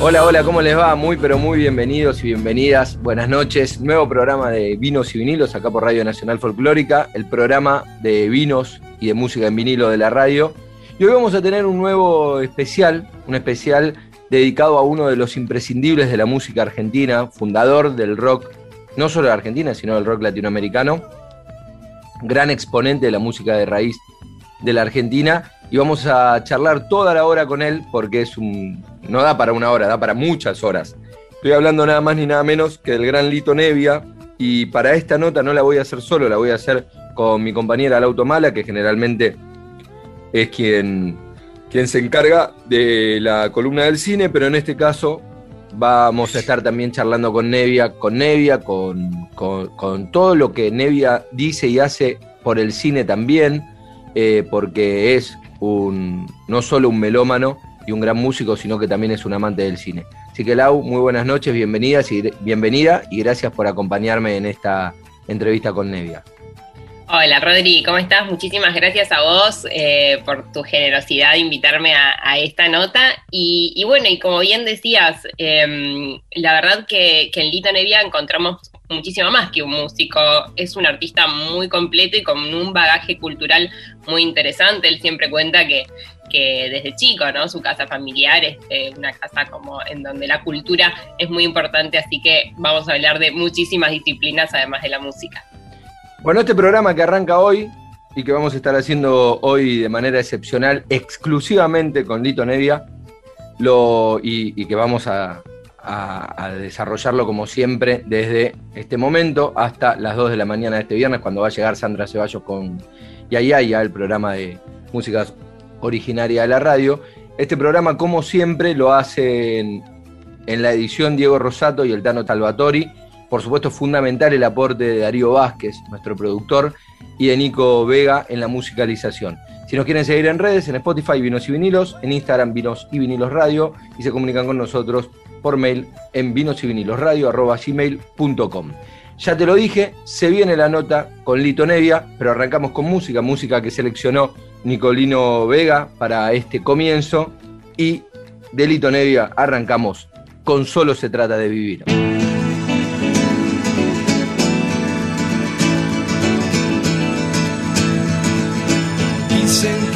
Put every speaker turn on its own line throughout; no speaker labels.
Hola, hola, ¿cómo les va? Muy, pero muy bienvenidos y bienvenidas. Buenas noches. Nuevo programa de Vinos y Vinilos acá por Radio Nacional Folclórica, el programa de vinos y de música en vinilo de la radio. Y hoy vamos a tener un nuevo especial, un especial dedicado a uno de los imprescindibles de la música argentina, fundador del rock, no solo de Argentina, sino del rock latinoamericano, gran exponente de la música de raíz de la Argentina. Y vamos a charlar toda la hora con él porque es un, no da para una hora, da para muchas horas. Estoy hablando nada más ni nada menos que del gran Lito Nevia y para esta nota no la voy a hacer solo, la voy a hacer con mi compañera Lauto Mala, que generalmente es quien, quien se encarga de la columna del cine, pero en este caso vamos a estar también charlando con Nevia, con Nevia, con, con, todo lo que Nevia dice y hace por el cine también, eh, porque es no solo un melómano, y un gran músico, sino que también es un amante del cine. Así que Lau, muy buenas noches, bienvenidas y, bienvenida y gracias por acompañarme en esta entrevista con Nevia.
Hola Rodri, ¿cómo estás? Muchísimas gracias a vos eh, por tu generosidad de invitarme a, esta nota. Y, bueno, y como bien decías, em, la verdad que, que en Lito Nevia encontramos muchísimo más que un músico, es un artista muy completo y con un bagaje cultural muy interesante. Él siempre cuenta que, que desde chico, ¿no? Su casa familiar es eh, una casa como en donde la cultura es muy importante, así que vamos a hablar de muchísimas disciplinas además de la música.
Bueno, este programa que arranca hoy y que vamos a estar haciendo hoy de manera excepcional, exclusivamente con Lito Nevia, lo, y que vamos a, a, desarrollarlo como siempre desde este momento hasta las 2 de la mañana de este viernes, cuando va a llegar Sandra Ceballos con Yayaya, el programa de música originaria de la radio. Este programa, como siempre, lo hacen en la edición Diego Rosato y el Tano Talvatori. Por supuesto, fundamental el aporte de Darío Vázquez, nuestro productor, y de Nico Vega en la musicalización. Si nos quieren seguir en redes, en Spotify, Vinos y Vinilos, en Instagram, Vinos y Vinilos Radio, y se comunican con nosotros por mail en vinosy Ya te lo dije, se viene la nota con Lito Nevia, pero arrancamos con música, música que seleccionó Nicolino Vega para este comienzo. Y de Lito Nevia arrancamos con Solo se trata de vivir.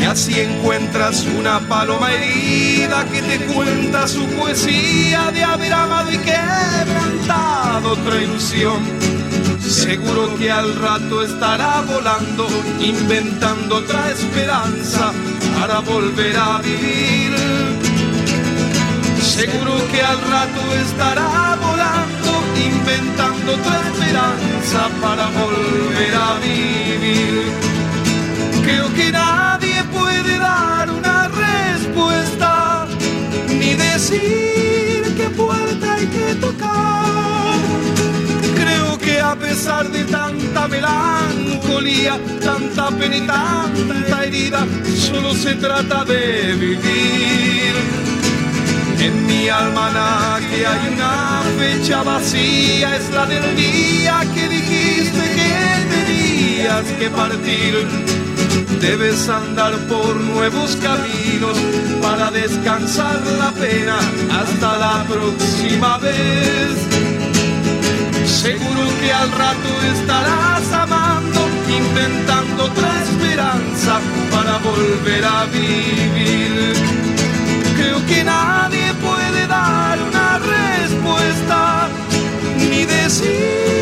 Y así encuentras una paloma herida que te cuenta su poesía de haber amado y quebrantado otra ilusión. Seguro que al rato estará volando, inventando otra esperanza para volver a vivir. Seguro que al rato estará volando, inventando otra esperanza para volver a vivir. Creo que nadie puede dar una respuesta, ni decir qué puerta hay que tocar. Creo que a pesar de tanta melancolía, tanta pena y tanta herida, solo se trata de vivir. En mi almanaque hay una fecha vacía, es la del día que dijiste que tenías que partir Debes andar por nuevos caminos para descansar la pena hasta la próxima vez. Seguro que al rato estarás amando, inventando otra esperanza para volver a vivir. Creo que nadie puede dar una respuesta ni decir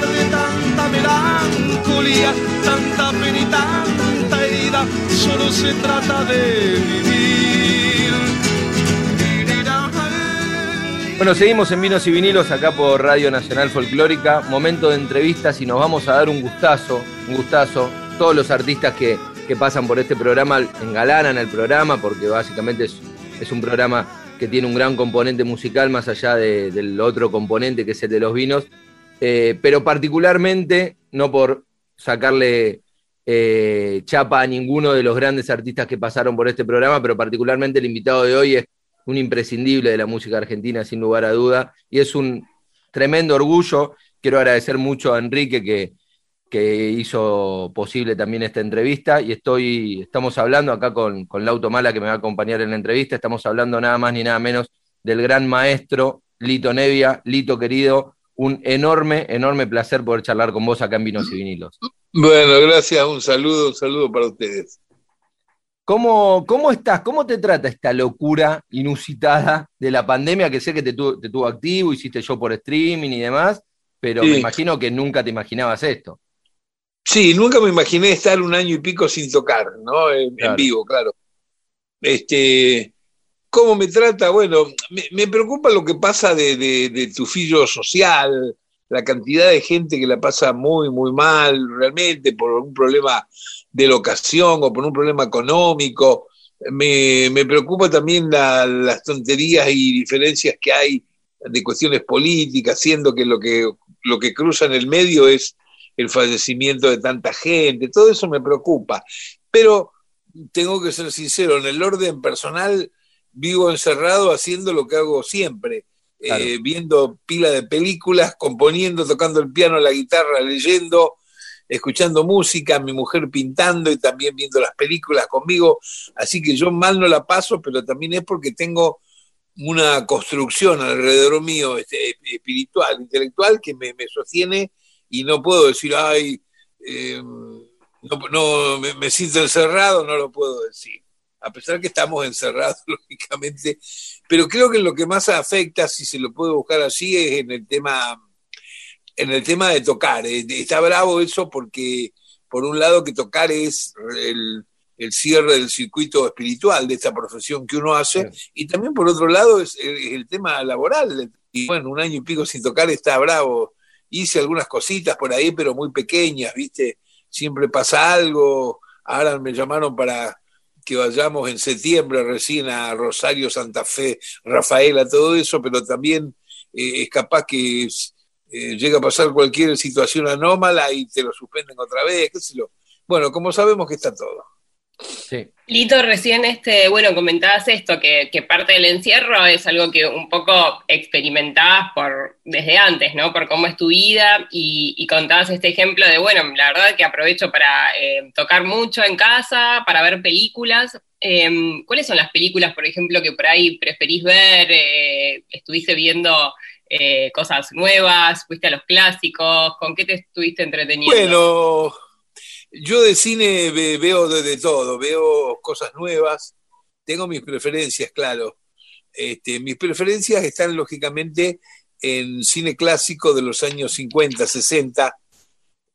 de tanto alegría, tanta pena y tanta herida, solo se trata de vivir.
Bueno, seguimos en Vinos y Vinilos acá por Radio Nacional Folclórica. Momento de entrevistas y nos vamos a dar un gustazo, un gustazo. Todos los artistas que, que pasan por este programa engalanan el programa porque básicamente es, es un programa que tiene un gran componente musical más allá del otro componente que es el de los vinos, eh, pero particularmente, no por sacarle eh, chapa a ninguno de los grandes artistas que pasaron por este programa, pero particularmente el invitado de hoy es un imprescindible de la música argentina, sin lugar a duda, y es un tremendo orgullo. Quiero agradecer mucho a Enrique que, que hizo posible también esta entrevista y estoy, estamos hablando acá con, con Lauto Mala que me va a acompañar en la entrevista, estamos hablando nada más ni nada menos del gran maestro Lito Nevia. Lito querido, un enorme, enorme placer poder charlar con vos acá en Vinos y Vinilos.
Bueno, gracias, un saludo, un saludo para ustedes.
¿Cómo, ¿Cómo estás? ¿Cómo te trata esta locura inusitada de la pandemia que sé que te, tu, te tuvo activo, hiciste yo por streaming y demás, pero sí. me imagino que nunca te imaginabas esto.
Sí, nunca me imaginé estar un año y pico sin tocar, ¿no? En, claro. en vivo, claro. Este, ¿Cómo me trata? Bueno, me, preocupa lo que pasa de, de, tu fillo social, la cantidad de gente que la pasa muy, muy mal, realmente, por un problema de locación o por un problema económico. Me, me preocupa también la, las tonterías y diferencias que hay de cuestiones políticas, siendo que lo que, lo que cruza en el medio es el fallecimiento de tanta gente, todo eso me preocupa. Pero tengo que ser sincero, en el orden personal vivo encerrado haciendo lo que hago siempre, claro. eh, viendo pila de películas, componiendo, tocando el piano, la guitarra, leyendo, escuchando música, mi mujer pintando y también viendo las películas conmigo. Así que yo mal no la paso, pero también es porque tengo una construcción alrededor mío este, espiritual, intelectual, que me, me sostiene y no puedo decir, ay, eh, no, no me, me, siento encerrado, no lo puedo decir. A pesar que estamos encerrados, lógicamente, pero creo que lo que más afecta, si se lo puede buscar así, es en el tema, en el tema de tocar. Está bravo eso porque, por un lado, que tocar es el, el cierre del circuito espiritual de esta profesión que uno hace, sí. y también, por otro lado, es el, el tema laboral. Y bueno, un año y pico sin tocar está bravo hice algunas cositas por ahí, pero muy pequeñas, ¿viste? Siempre pasa algo. Ahora me llamaron para que vayamos en septiembre recién a Rosario, Santa Fe, Rafaela, todo eso, pero también eh, es capaz que eh, llega a pasar cualquier situación anómala y te lo suspenden otra vez, qué sé. Bueno, como sabemos que está todo.
Sí. Lito, recién este, bueno, comentabas esto, que, que, parte del encierro es algo que un poco experimentabas por, desde antes, ¿no? Por cómo es tu vida y, y contabas este ejemplo de, bueno, la verdad que aprovecho para eh, tocar mucho en casa, para ver películas. Eh, ¿Cuáles son las películas, por ejemplo, que por ahí preferís ver? Eh, ¿Estuviste viendo eh, cosas nuevas? ¿Fuiste a los clásicos? ¿Con qué te estuviste entreteniendo?
Bueno yo de cine veo de, todo, veo cosas nuevas, tengo mis preferencias, claro. Este, mis preferencias están lógicamente en cine clásico de los años 50, 60.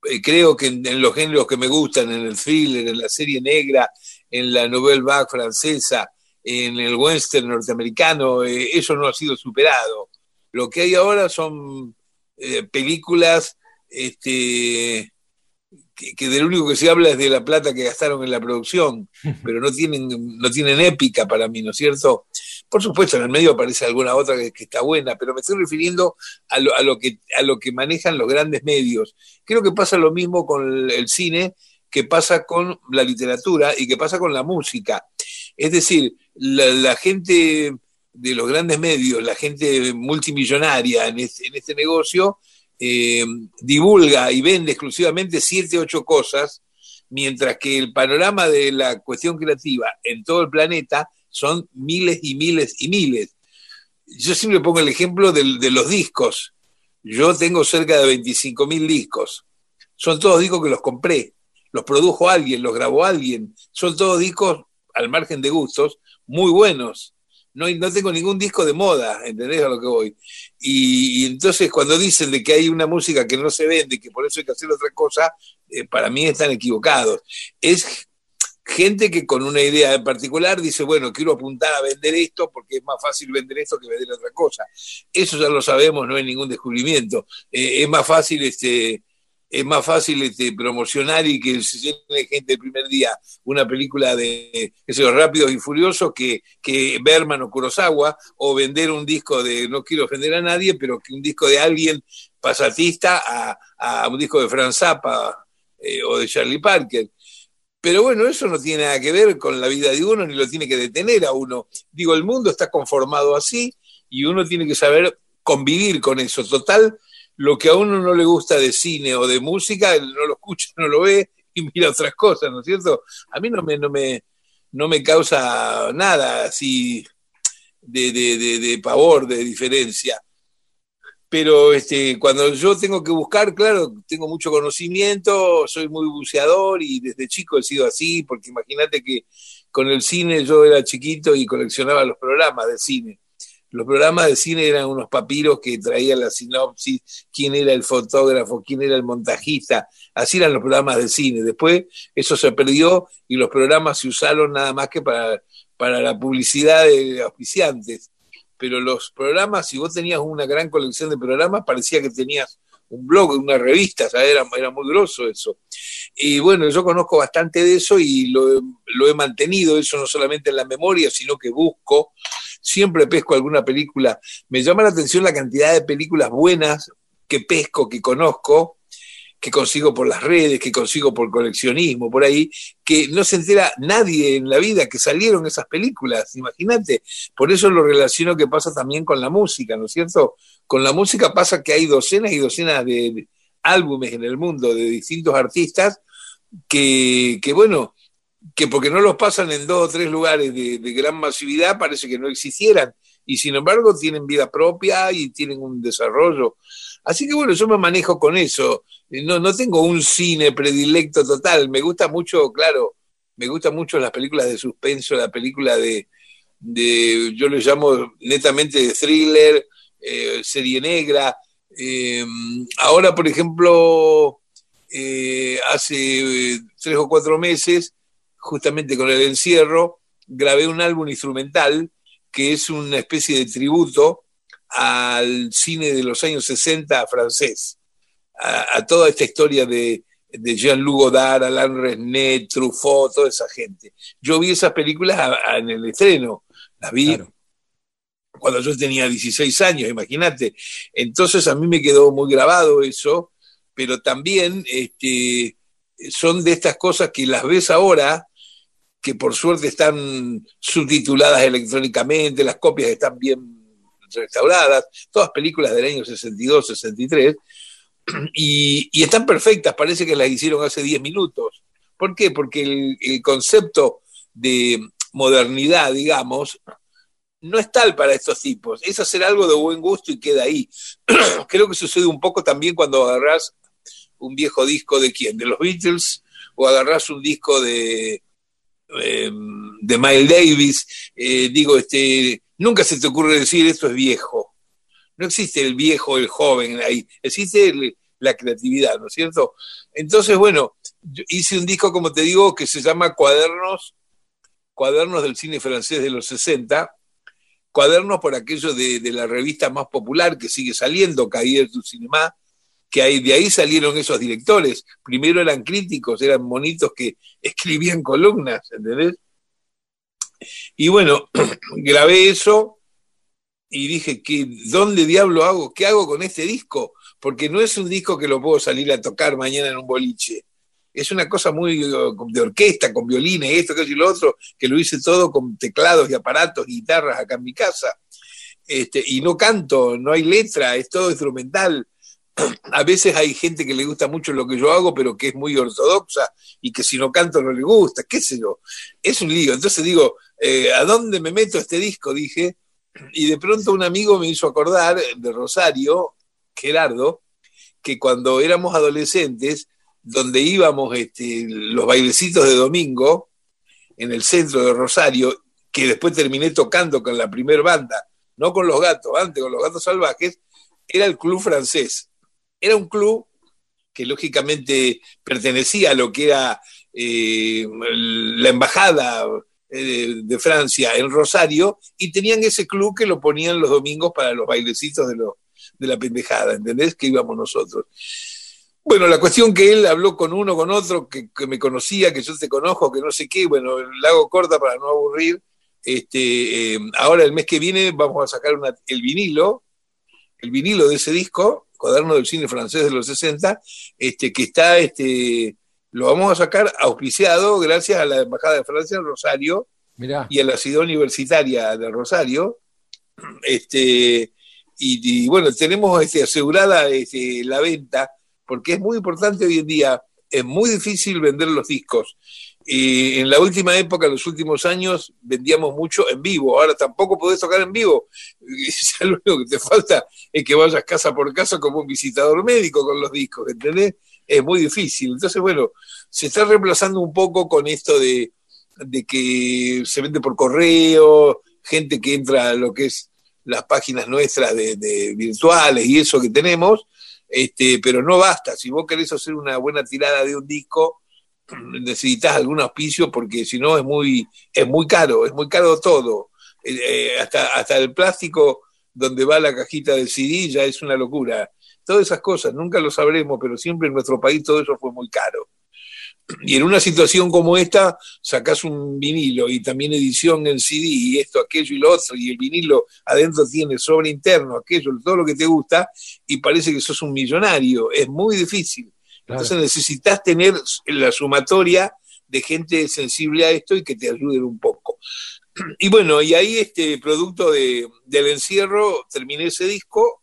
Eh, creo que en, en, los géneros que me gustan, en el thriller, en la serie negra, en la nouvelle vague francesa, en el western norteamericano, eh, eso no ha sido superado. Lo que hay ahora son eh, películas este, que, que del único que se habla es de la plata que gastaron en la producción, pero no tienen, no tienen épica para mí, ¿no es cierto? Por supuesto, en el medio aparece alguna otra que, que está buena, pero me estoy refiriendo a lo, a, lo que, a lo que manejan los grandes medios. Creo que pasa lo mismo con el, el cine, que pasa con la literatura y que pasa con la música. Es decir, la, la gente de los grandes medios, la gente multimillonaria en este, en este negocio, eh, divulga y vende exclusivamente siete, ocho cosas, mientras que el panorama de la cuestión creativa en todo el planeta son miles y miles y miles. Yo siempre pongo el ejemplo de, de los discos. Yo tengo cerca de 25 mil discos. Son todos discos que los compré, los produjo alguien, los grabó alguien. Son todos discos, al margen de gustos, muy buenos no, no tengo ningún disco de moda, ¿entendés a lo que voy? Y, entonces cuando dicen de que hay una música que no se vende, que por eso hay que hacer otra cosa, eh, para mí están equivocados. Es gente que con una idea en particular dice, bueno, quiero apuntar a vender esto porque es más fácil vender esto que vender otra cosa. Eso ya lo sabemos, no hay ningún descubrimiento. Eh, es más fácil este, es más fácil este, promocionar y que se llene gente el primer día una película de esos Rápidos y Furiosos que, que Berman o Kurosawa, o vender un disco de, no quiero ofender a nadie, pero que un disco de alguien pasatista a, un disco de Franz Zappa eh, o de Charlie Parker. Pero bueno, eso no tiene nada que ver con la vida de uno, ni lo tiene que detener a uno. Digo, el mundo está conformado así y uno tiene que saber convivir con eso. Total, lo que a uno no le gusta de cine o de música, no lo escucha, no lo ve y mira otras cosas, ¿no es cierto? A mí no me, no me, no me causa nada así de, de, de, pavor, de diferencia. Pero este, cuando yo tengo que buscar, claro, tengo mucho conocimiento, soy muy buceador y desde chico he sido así, porque imagínate que con el cine yo era chiquito y coleccionaba los programas de cine los programas de cine eran unos papiros que traían la sinopsis, quién era el fotógrafo, quién era el montajista, así eran los programas de cine. Después eso se perdió y los programas se usaron nada más que para, para la publicidad de auspiciantes. Pero los programas, si vos tenías una gran colección de programas, parecía que tenías un blog, una revista, Era, era muy grosso eso. Y bueno, yo conozco bastante de eso y lo, lo he mantenido, eso no solamente en la memoria, sino que busco siempre pesco alguna película. Me llama la atención la cantidad de películas buenas que pesco, que conozco, que consigo por las redes, que consigo por coleccionismo, por ahí, que no se entera nadie en la vida que salieron esas películas, imagínate. Por eso lo relaciono que pasa también con la música, ¿no es cierto? Con la música pasa que hay docenas y docenas de álbumes en el mundo de distintos artistas que, que bueno, que porque no los pasan en dos o tres lugares de, gran masividad parece que no existieran y sin embargo tienen vida propia y tienen un desarrollo. Así que bueno, yo me manejo con eso. No, no tengo un cine predilecto total. Me gusta mucho, claro, me gustan mucho las películas de suspenso, la película de, de yo le llamo netamente de thriller, eh, serie negra. Eh, ahora, por ejemplo, eh, hace tres o cuatro meses justamente con el encierro, grabé un álbum instrumental que es una especie de tributo al cine de los años 60 francés, a, toda esta historia de, Jean-Luc Godard, Alain Resnais, Truffaut, toda esa gente. Yo vi esas películas en el estreno, las vi cuando yo tenía 16 años, imagínate. Entonces a mí me quedó muy grabado eso, pero también este, son de estas cosas que las ves ahora que por suerte están subtituladas electrónicamente, las copias están bien restauradas, todas películas del año 62, 63, y, están perfectas, parece que las hicieron hace 10 minutos. ¿Por qué? Porque el, el concepto de modernidad, digamos, no es tal para estos tipos. Es hacer algo de buen gusto y queda ahí. Creo que sucede un poco también cuando agarras un viejo disco de quién, de los Beatles, o agarras un disco de, eh, de Miles Davis, eh, digo, este, nunca se te ocurre decir esto es viejo. No existe el viejo, el joven ahí, existe la creatividad, ¿no es cierto? Entonces, bueno, hice un disco, como te digo, que se llama Cuadernos, Cuadernos del cine francés de los 60, cuadernos por aquello de, la revista más popular que sigue saliendo, Cahiers du Cinéma, que de ahí salieron esos directores. Primero eran críticos, eran monitos que escribían columnas, ¿entendés? Y bueno, grabé eso y dije, ¿qué, ¿dónde diablo hago? ¿Qué hago con este disco? Porque no es un disco que lo puedo salir a tocar mañana en un boliche. Es una cosa muy uh, de orquesta, con violines, esto, y lo otro, que lo hice todo con teclados y aparatos, guitarras acá en mi casa. Este, y no canto, no hay letra, es todo instrumental a veces hay gente que le gusta mucho lo que yo hago, pero que es muy ortodoxa y que si no canto no le gusta, qué sé yo. Es un lío. Entonces digo, eh, ¿a dónde me meto este disco? Dije, y de pronto un amigo me hizo acordar de Rosario, Gerardo, que cuando éramos adolescentes, donde íbamos este, los bailecitos de domingo, en el centro de Rosario, que después terminé tocando con la primer banda, no con los gatos, antes con los gatos salvajes, era el club francés. Era un club que lógicamente pertenecía a lo que era eh, la embajada eh, de Francia en Rosario y tenían ese club que lo ponían los domingos para los bailecitos de, de la pendejada, ¿entendés? Que íbamos nosotros. Bueno, la cuestión que él habló con uno, con otro, que, me conocía, que yo te conozco, que no sé qué, bueno, la hago corta para no aburrir. Este, eh, ahora el mes que viene vamos a sacar el vinilo, el vinilo de ese disco, Cuaderno del Cine Francés de los 60, este, que está, este, lo vamos a sacar auspiciado gracias a la Embajada de Francia en Rosario y a la ciudad universitaria de Rosario. Este, y, bueno, tenemos este, asegurada este, la venta porque es muy importante hoy en día, es muy difícil vender los discos. Y en la última época, en los últimos años, vendíamos mucho en vivo. Ahora tampoco podés tocar en vivo. lo único que te falta es que vayas casa por casa como un visitador médico con los discos, ¿entendés? Es muy difícil. Entonces, bueno, se está reemplazando un poco con esto de, que se vende por correo, gente que entra a lo que es las páginas nuestras de virtuales y eso que tenemos, este, pero no basta. Si vos querés hacer una buena tirada de un disco, necesitas algún auspicio porque si no es muy, es muy caro, es muy caro todo. Eh, eh, hasta, hasta el plástico donde va la cajita del CD ya es una locura. Todas esas cosas, nunca lo sabremos, pero siempre en nuestro país todo eso fue muy caro. Y en una situación como esta, sacás un vinilo y también edición en CD y esto, aquello y lo otro, y el vinilo adentro tiene sobre interno, aquello, todo lo que te gusta, y parece que sos un millonario. Es muy difícil. Entonces necesitas tener la sumatoria de gente sensible a esto y que te ayuden un poco. Y bueno, y ahí este producto de, del encierro, terminé ese disco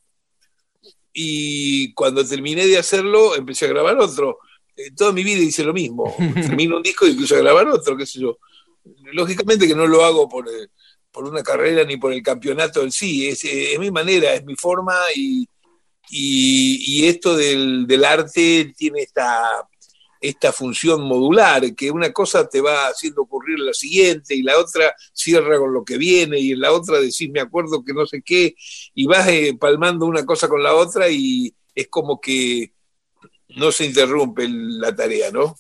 y cuando terminé de hacerlo empecé a grabar otro eh, toda mi vida hice lo mismo. Termino un disco y empiezo a grabar otro, qué sé yo. Lógicamente que no lo hago por, eh, por una carrera ni por el campeonato en sí, es, eh, es mi manera, es mi forma y, y, esto del, del, arte tiene esta, esta función modular, que una cosa te va haciendo ocurrir la siguiente y la otra cierra con lo que viene y en la otra decís me acuerdo que no sé qué y vas palmando una cosa con la otra y es como que no se interrumpe la tarea, ¿no?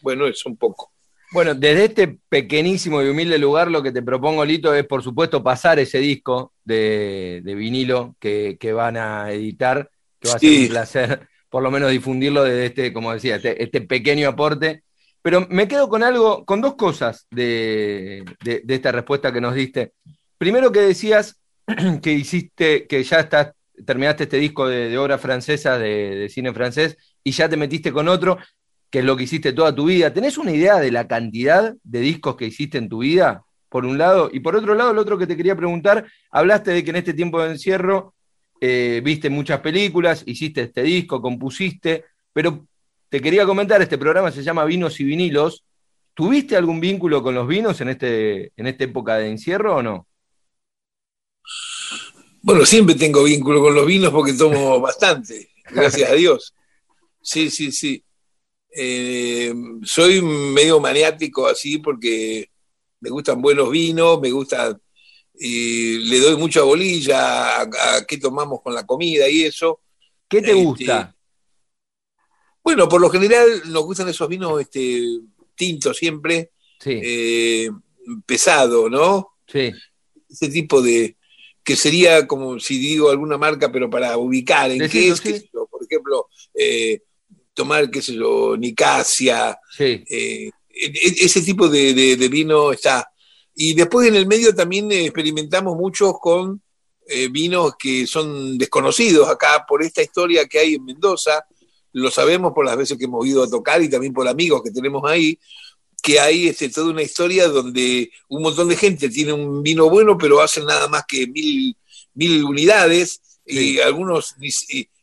Bueno, es un poco.
Bueno, desde este pequeñísimo y humilde lugar lo que te propongo, Lito, es por supuesto pasar ese disco de, vinilo que, van a editar, que va a ser un placer por lo menos difundirlo desde este, como decía, este, este, pequeño aporte. Pero me quedo con algo, con dos cosas de, esta respuesta que nos diste. Primero que decías que hiciste, que ya estás terminaste este disco de, obra francesa, de, cine francés, y ya te metiste con otro, que es lo que hiciste toda tu vida. ¿Tenés una idea de la cantidad de discos que hiciste en tu vida, por un lado? Y por otro lado, lo otro que te quería preguntar, hablaste de que en este tiempo de encierro eh, viste muchas películas, hiciste este disco, compusiste, pero te quería comentar, este programa se llama Vinos y Vinilos. ¿Tuviste algún vínculo con los vinos en, este, en esta época de encierro o no?
Bueno, siempre tengo vínculo con los vinos porque tomo bastante, gracias a Dios. Sí, sí, sí. Eh, soy medio maniático así porque me gustan buenos vinos, me gusta, y le doy mucha bolilla a, qué tomamos con la comida y eso.
¿Qué te este, gusta?
Bueno, por lo general nos gustan esos vinos este, tintos siempre, sí. Eh, pesado, ¿no?
Sí.
Ese tipo de, que sería como si digo alguna marca, pero para ubicar en qué es, por ejemplo, eh, tomar, qué sé yo, Nicasia, eh, e, e, ese tipo de, vino está. Y después en el medio también experimentamos mucho con eh, vinos que son desconocidos acá por esta historia que hay en Mendoza, lo sabemos por las veces que hemos ido a tocar y también por amigos que tenemos ahí, que hay este, toda una historia donde un montón de gente tiene un vino bueno, pero hacen nada más que mil, mil unidades, y algunos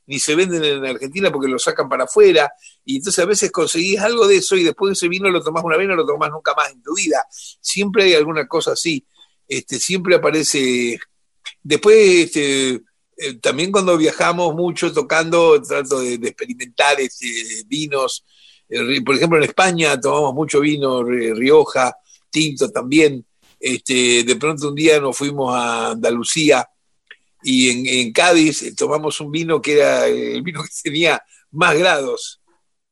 ni, se venden en Argentina porque lo sacan para afuera, y entonces a veces conseguís algo de eso y después ese vino lo tomás una vez, no lo tomás nunca más en tu vida. Siempre hay alguna cosa así, este, siempre aparece. Después, este, eh, también cuando viajamos mucho tocando, trato de, de experimentar este, vinos por ejemplo, en España tomamos mucho vino, Rioja, tinto también. Este, de pronto un día nos fuimos a Andalucía y en, Cádiz eh, tomamos un vino que era el vino que tenía más grados,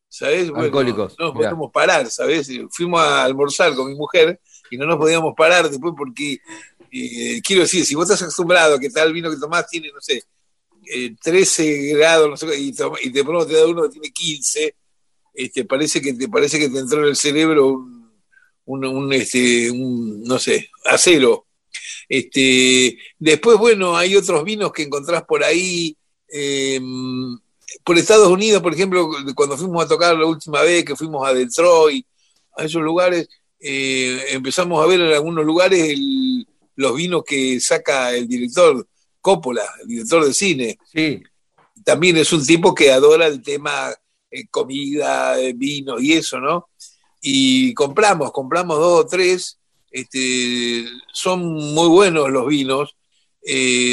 ¿sabes?
Alcohólicos.
no nos podíamos parar, ¿sabes? Fuimos a almorzar con mi mujer y no nos podíamos parar después porque, eh, quiero decir, si vos estás acostumbrado a que tal vino que tomás tiene, no sé, 13 eh, grados, no sé, y, y de pronto te da uno que tiene 15, este, parece, que te, parece que te entró en el cerebro un, un, este, un no sé, acero. Este, después, bueno, hay otros vinos que encontrás por ahí. Em, por Estados Unidos, por ejemplo, cuando fuimos a tocar la última vez, que fuimos a Detroit, a esos lugares, eh, empezamos a ver en algunos lugares los vinos que saca el director Coppola, el director de cine.
Sí.
También es un tipo que adora el tema eh, comida, eh, vino y eso, ¿no? Y compramos, compramos dos o tres, este, son muy buenos los vinos,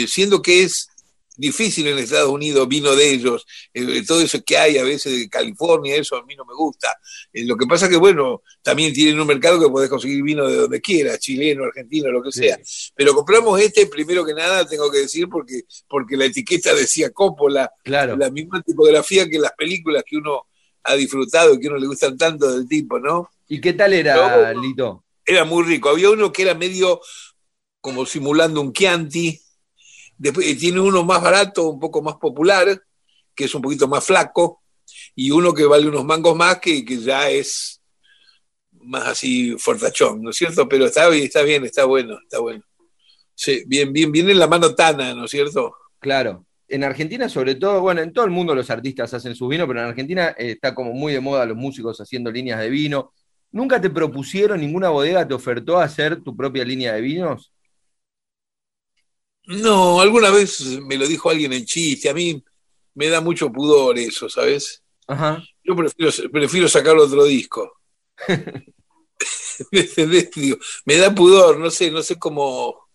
siendo que es difícil en Estados Unidos, vino de ellos, eh, todo eso que hay a veces de California, eso a mí no me gusta. Eh, lo que pasa que, bueno, también tienen un mercado que podés conseguir vino de donde quieras, chileno, argentino, lo que sea. Pero compramos este, primero que nada, tengo que decir, porque, porque la etiqueta decía Coppola,
claro.
la misma tipografía que las películas que uno ha disfrutado, que uno le gustan tanto del tipo, ¿no?
¿Y qué tal era, Lito?
Era muy rico. Había uno que era medio como simulando un Chianti, Después eh, tiene uno más barato, un poco más popular, que es un poquito más flaco, y uno que vale unos mangos más, que, que ya es más así fortachón, ¿no es cierto? Pero está bien, está bien, está bueno, está bueno. Sí, bien, bien, bien en la mano tana, ¿no es cierto?
Claro. En Argentina, sobre todo, bueno, en todo el mundo los artistas hacen su vino, pero en Argentina eh, está como muy de moda los músicos haciendo líneas de vino. ¿Nunca te propusieron, ninguna bodega te ofertó hacer tu propia línea de vinos?
No, alguna vez me lo dijo alguien en chiste, a mí me da mucho pudor eso, ¿sabes?
Ajá.
Yo prefiero, prefiero sacar otro disco. me da pudor, no sé, no sé cómo.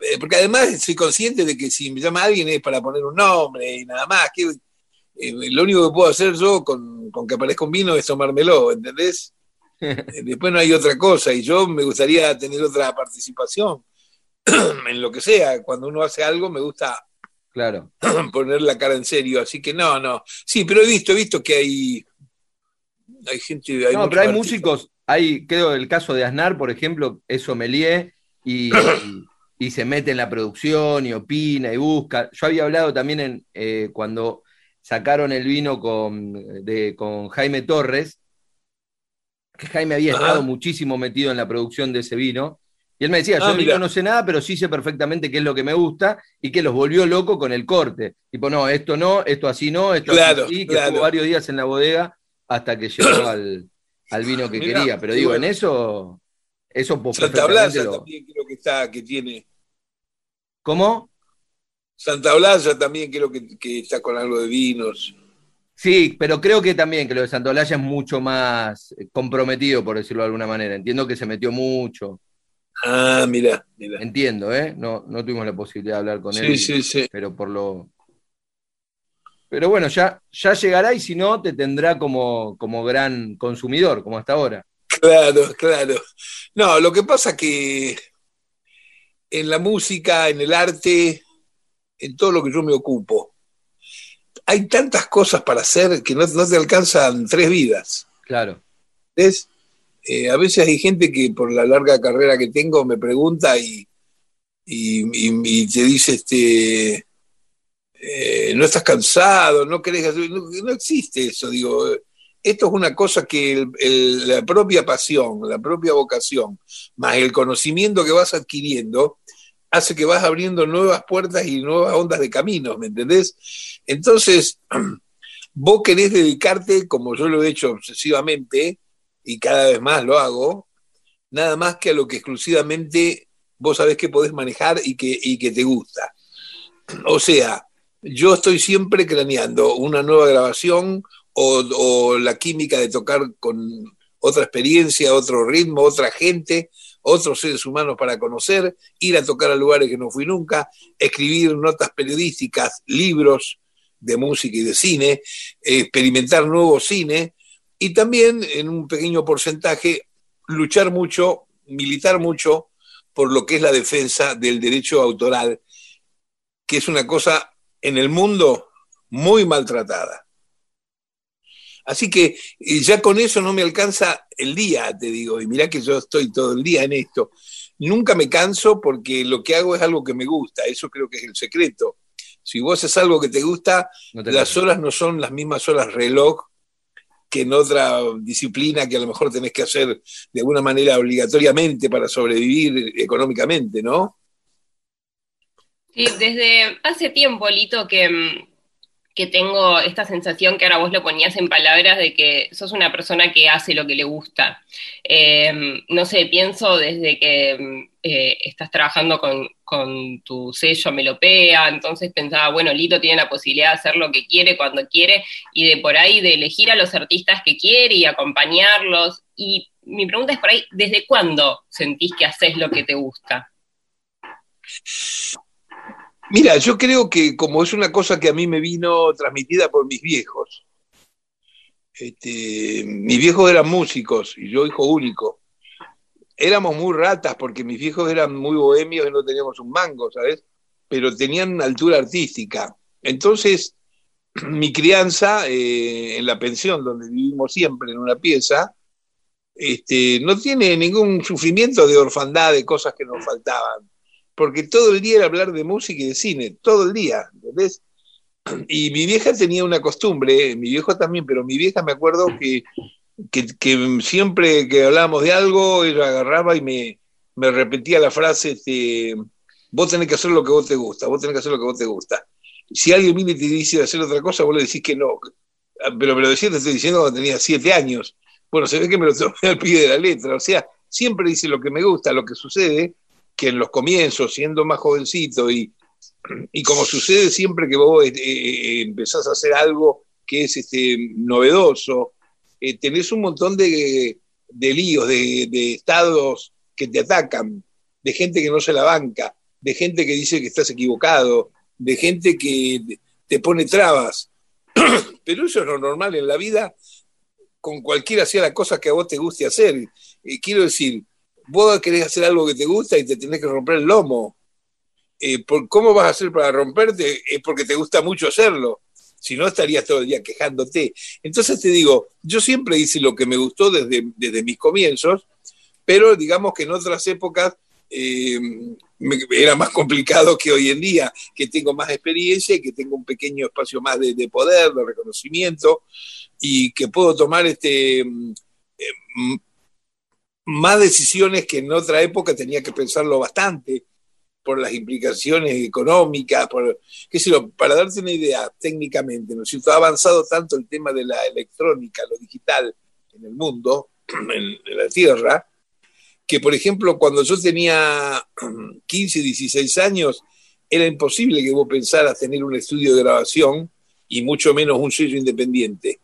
Eh, porque además soy consciente de que si me llama alguien es para poner un nombre y nada más. Que, eh, lo único que puedo hacer yo con, con que aparezca un vino es tomármelo, ¿entendés? Después no hay otra cosa y yo me gustaría tener otra participación. en lo que sea. Cuando uno hace algo me gusta
claro.
poner la cara en serio. Así que no, no. Sí, pero he visto, he visto que hay, hay gente.
Hay no, pero hay músicos. Hay, creo, el caso de Aznar, por ejemplo, es sommelier y, y, se mete en la producción y opina y busca. Yo había hablado también en eh, cuando sacaron el vino con, de, con Jaime Torres, que Jaime había estado muchísimo metido en la producción de ese vino y él me decía, ah, yo no sé nada, pero sí sé perfectamente qué es lo que me gusta y que los volvió loco con el corte. Tipo, no, esto no, esto así no, esto así, que estuvo varios días en la bodega hasta que llegó al, vino que quería. Pero digo, en eso, eso
Santa Blaya también creo que está, que tiene.
¿Cómo?
Santa Blaya también creo que, que está con algo de vinos.
Sí, pero creo que también que lo de Santa Blaya es mucho más comprometido, por decirlo de alguna manera. Entiendo que se metió mucho.
Ah, mira, mira.
Entiendo, ¿eh? No, no tuvimos la posibilidad de hablar con él.
Sí, sí, sí.
Pero por lo. Pero bueno, ya, ya llegará y si no, te tendrá como, como gran consumidor, como hasta ahora.
Claro, claro. No, lo que pasa que en la música, en el arte, en todo lo que yo me ocupo, hay tantas cosas para hacer que no, no te alcanzan tres vidas.
Claro.
¿Ves? Eh, a veces hay gente que por la larga carrera que tengo me pregunta y, y, te dice, este, eh, no estás cansado, no querés hacer, no, existe eso, digo, esto es una cosa que la propia pasión, la propia vocación, más el conocimiento que vas adquiriendo, hace que vas abriendo nuevas puertas y nuevas ondas de caminos, ¿me entendés? Entonces, vos querés dedicarte, como yo lo he hecho obsesivamente, y cada vez más lo hago, nada más que a lo que exclusivamente vos sabés que podés manejar y que, que te gusta. O sea, yo estoy siempre craneando una nueva grabación o, la química de tocar con otra experiencia, otro ritmo, otra gente, otros seres humanos para conocer, ir a tocar a lugares que no fui nunca, escribir notas periodísticas, libros de música y de cine, experimentar nuevo cine, y también en un pequeño porcentaje luchar mucho, militar mucho por lo que es la defensa del derecho autoral, que es una cosa en el mundo muy maltratada. Así que ya con eso no me alcanza el día, te digo, y mirá que yo estoy todo el día en esto. Nunca me canso porque lo que hago es algo que me gusta, eso creo que es el secreto. Si vos haces algo que te gusta, las horas no son las mismas horas reloj que en otra disciplina que a lo mejor tenés que hacer de alguna manera obligatoriamente para sobrevivir económicamente, ¿no?
Sí, desde hace tiempo, Lito, que mm, que tengo esta sensación que ahora vos lo ponías en palabras de que sos una persona que hace lo que le gusta. Eh, no sé, pienso desde que eh, estás trabajando con, tu sello Melopea, entonces pensaba, bueno, Lito tiene la posibilidad de hacer lo que quiere cuando quiere y de por ahí de elegir a los artistas que quiere y acompañarlos. Y mi pregunta es por ahí, ¿desde cuándo sentís que haces lo que te gusta?
Mira, yo creo que como es una cosa que a mí me vino transmitida por mis viejos, este, mis viejos eran músicos y yo hijo único. Éramos muy ratas porque mis viejos eran muy bohemios y no teníamos un mango, ¿sabes? Pero tenían altura artística. Entonces, mi crianza eh, en la pensión donde vivimos siempre en una pieza, este, no tiene ningún sufrimiento de orfandad, de cosas que nos faltaban porque todo el día era hablar de música y de cine, todo el día, ¿entendés? Y mi vieja tenía una costumbre, mi viejo también, pero mi vieja me acuerdo que, siempre que hablábamos de algo, ella agarraba y me, repetía la frase, este, vos tenés que hacer lo que vos te gusta, vos tenés que hacer lo que vos te gusta. Si alguien viene y te dice hacer otra cosa, vos le decís que no. Pero me lo decía, te estoy diciendo cuando tenía siete años. Bueno, se ve que me lo tomé al pie de la letra. O sea, siempre dice lo que me gusta, lo que sucede, que en los comienzos, siendo más jovencito y, y como sucede siempre que vos eh, eh, empezás a hacer algo que es este, novedoso, eh, tenés un montón de, de líos, de, de, estados que te atacan, de gente que no se la banca, de gente que dice que estás equivocado, de gente que te pone trabas. Pero eso es lo normal en la vida, con cualquiera sea la cosa que a vos te guste hacer. quiero decir, vos querés hacer algo que te gusta y te tenés que romper el lomo. Eh, ¿Cómo vas a hacer para romperte? Es porque te gusta mucho hacerlo. Si no, estarías todo el día quejándote. Entonces te digo, yo siempre hice lo que me gustó desde, desde mis comienzos, pero digamos que en otras épocas eh, era más complicado que hoy en día, que tengo más experiencia y que tengo un pequeño espacio más de, de poder, de reconocimiento, y que puedo tomar este, eh, más decisiones que en otra época tenía que pensarlo bastante por las implicaciones económicas, por, qué sé yo, para darte una idea técnicamente, ¿no ha avanzado tanto el tema de la electrónica, lo digital en el mundo, en, la Tierra, que por ejemplo cuando yo tenía 15, 16 años, era imposible que vos pensaras tener un estudio de grabación y mucho menos un sello independiente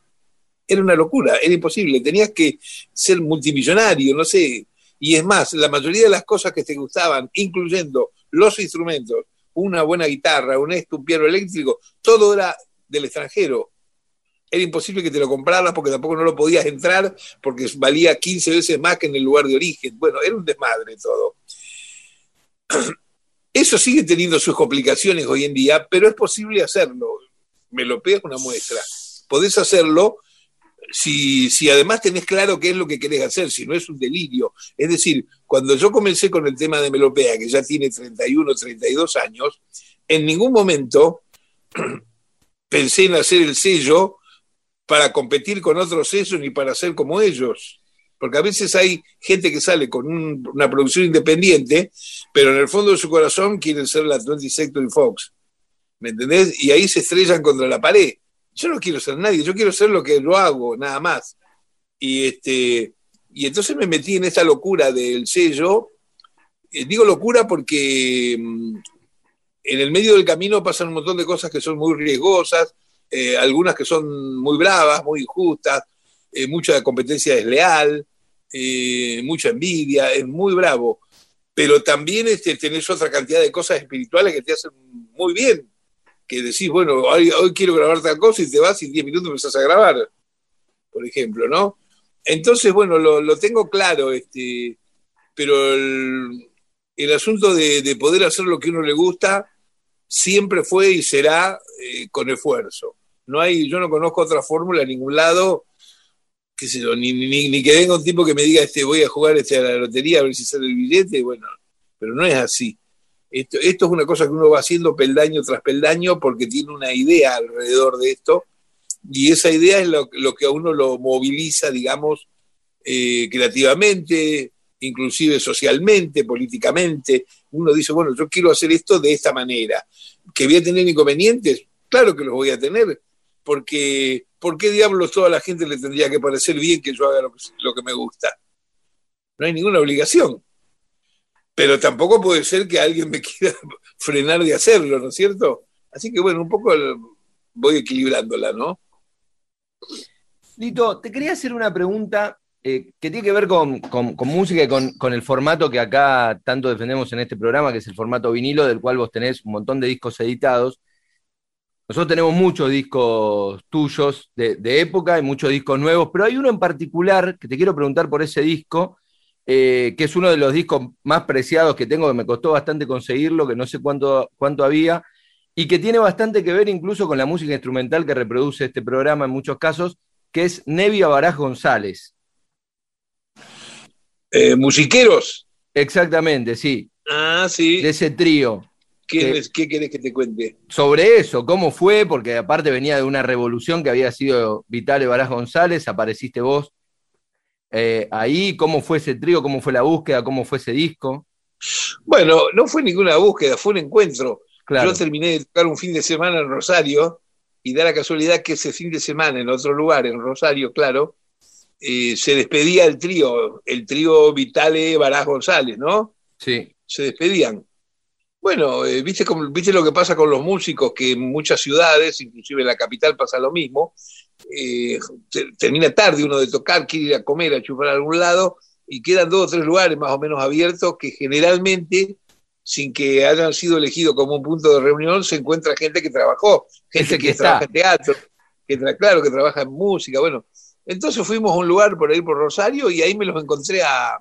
era una locura, era imposible, tenías que ser multimillonario, no sé. Y es más, la mayoría de las cosas que te gustaban, incluyendo los instrumentos, una buena guitarra, un esto, piano eléctrico, todo era del extranjero. Era imposible que te lo compraras porque tampoco no lo podías entrar porque valía 15 veces más que en el lugar de origen. Bueno, era un desmadre todo. Eso sigue teniendo sus complicaciones hoy en día, pero es posible hacerlo. Me lo pegas una muestra. Podés hacerlo si, además tenés claro qué es lo que querés hacer, si no es un delirio. Es decir, cuando yo comencé con el tema de Melopea, que ya tiene 31, 32 años, en ningún momento pensé en hacer el sello para competir con otros sellos ni para ser como ellos. Porque a veces hay gente que sale con una producción independiente, pero en el fondo de su corazón quieren ser la 20 Sector Fox. ¿Me entendés? Y ahí se estrellan contra la pared yo no quiero ser nadie, yo quiero ser lo que lo hago, nada más. Y, este, y entonces me metí en esa locura del sello. Eh, digo locura porque mm, en el medio del camino pasan un montón de cosas que son muy riesgosas, eh, algunas que son muy bravas, muy injustas, eh, mucha competencia desleal, mucha envidia, es muy bravo. Pero también este, tenés otra cantidad de cosas espirituales que te hacen muy bien que decís, bueno, hoy, quiero grabar tal cosa y te vas y en 10 minutos empezás a grabar, por ejemplo, ¿no? Entonces, bueno, lo, tengo claro, este, pero el asunto de, poder hacer lo que uno le gusta siempre fue y será eh, con esfuerzo. No hay, yo no conozco otra fórmula en ningún lado, qué sé yo, ni, ni, que venga un tipo que me diga, este, voy a jugar este, a la lotería a ver si sale el billete, bueno, pero no es así. Esto, esto es una cosa que uno va haciendo peldaño tras peldaño porque tiene una idea alrededor de esto y esa idea es lo, que a uno lo moviliza, digamos, eh, creativamente, inclusive socialmente, políticamente. Uno dice, bueno, yo quiero hacer esto de esta manera. ¿Que voy a tener inconvenientes? Claro que los voy a tener, porque ¿por qué diablos toda la gente le tendría que parecer bien que yo haga lo que, lo que me gusta? No hay ninguna obligación. Pero tampoco puede ser que alguien me quiera frenar de hacerlo, ¿no es cierto? Así que bueno, un poco voy equilibrándola, ¿no?
Lito, te quería hacer una pregunta eh, que tiene que ver con, música y con, el formato que acá tanto defendemos en este programa, que es el formato vinilo, del cual vos tenés un montón de discos editados. Nosotros tenemos muchos discos tuyos de, época y muchos discos nuevos, pero hay uno en particular que te quiero preguntar por ese disco, eh, que es uno de los discos más preciados que tengo, que me costó bastante conseguirlo, que no sé cuánto, cuánto había, y que tiene bastante que ver incluso con la música instrumental que reproduce este programa en muchos casos, que es Nevia Baraj González.
Eh, musiqueros.
Exactamente, sí.
Ah, sí.
De ese trío.
¿Qué, ¿Qué querés que te cuente?
Sobre eso, ¿cómo fue? Porque aparte venía de una revolución que había sido Vitale Baraj González, apareciste vos eh, ahí, ¿cómo fue ese trío? ¿Cómo fue la búsqueda? ¿Cómo fue ese disco?
Bueno, no fue ninguna búsqueda, fue un encuentro. Yo terminé de tocar un fin de semana en Rosario y da la casualidad que ese fin de semana en otro lugar, en Rosario, claro, eh, se despedía el trío, el trío Vitale Baraj González, ¿no?
Sí.
Se despedían. Bueno, eh, ¿viste, viste lo que pasa con los músicos, que en muchas ciudades, inclusive en la capital pasa lo mismo, eh, termina tarde uno de tocar, quiere ir a comer, a chupar a algún lado, y quedan dos o tres lugares más o menos abiertos que generalmente, sin que hayan sido elegidos como un punto de reunión, se encuentra gente que trabajó, gente que, trabaja en teatro, que claro, que trabaja en música, bueno, entonces fuimos a un lugar por ahí por Rosario y ahí me los encontré a,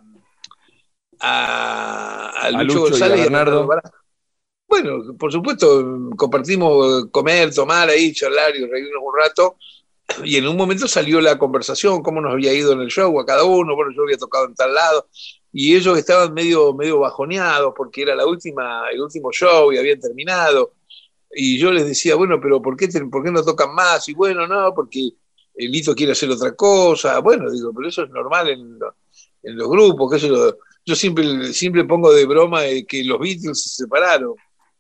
a, Lucho, González y a Bernardo. bueno, por supuesto, compartimos comer, tomar ahí, charlar y reírnos un rato. Y en un momento salió la conversación, cómo nos había ido en el show a cada uno, bueno, yo había tocado en tal lado, y ellos estaban medio, medio bajoneados porque era la última, el último show y habían terminado. Y yo les decía, bueno, pero ¿por qué, ¿por qué no tocan más? Y bueno, no, porque el Lito quiere hacer otra cosa, bueno, digo, pero eso es normal en, los grupos, que yo siempre, siempre pongo de broma que los Beatles se separaron.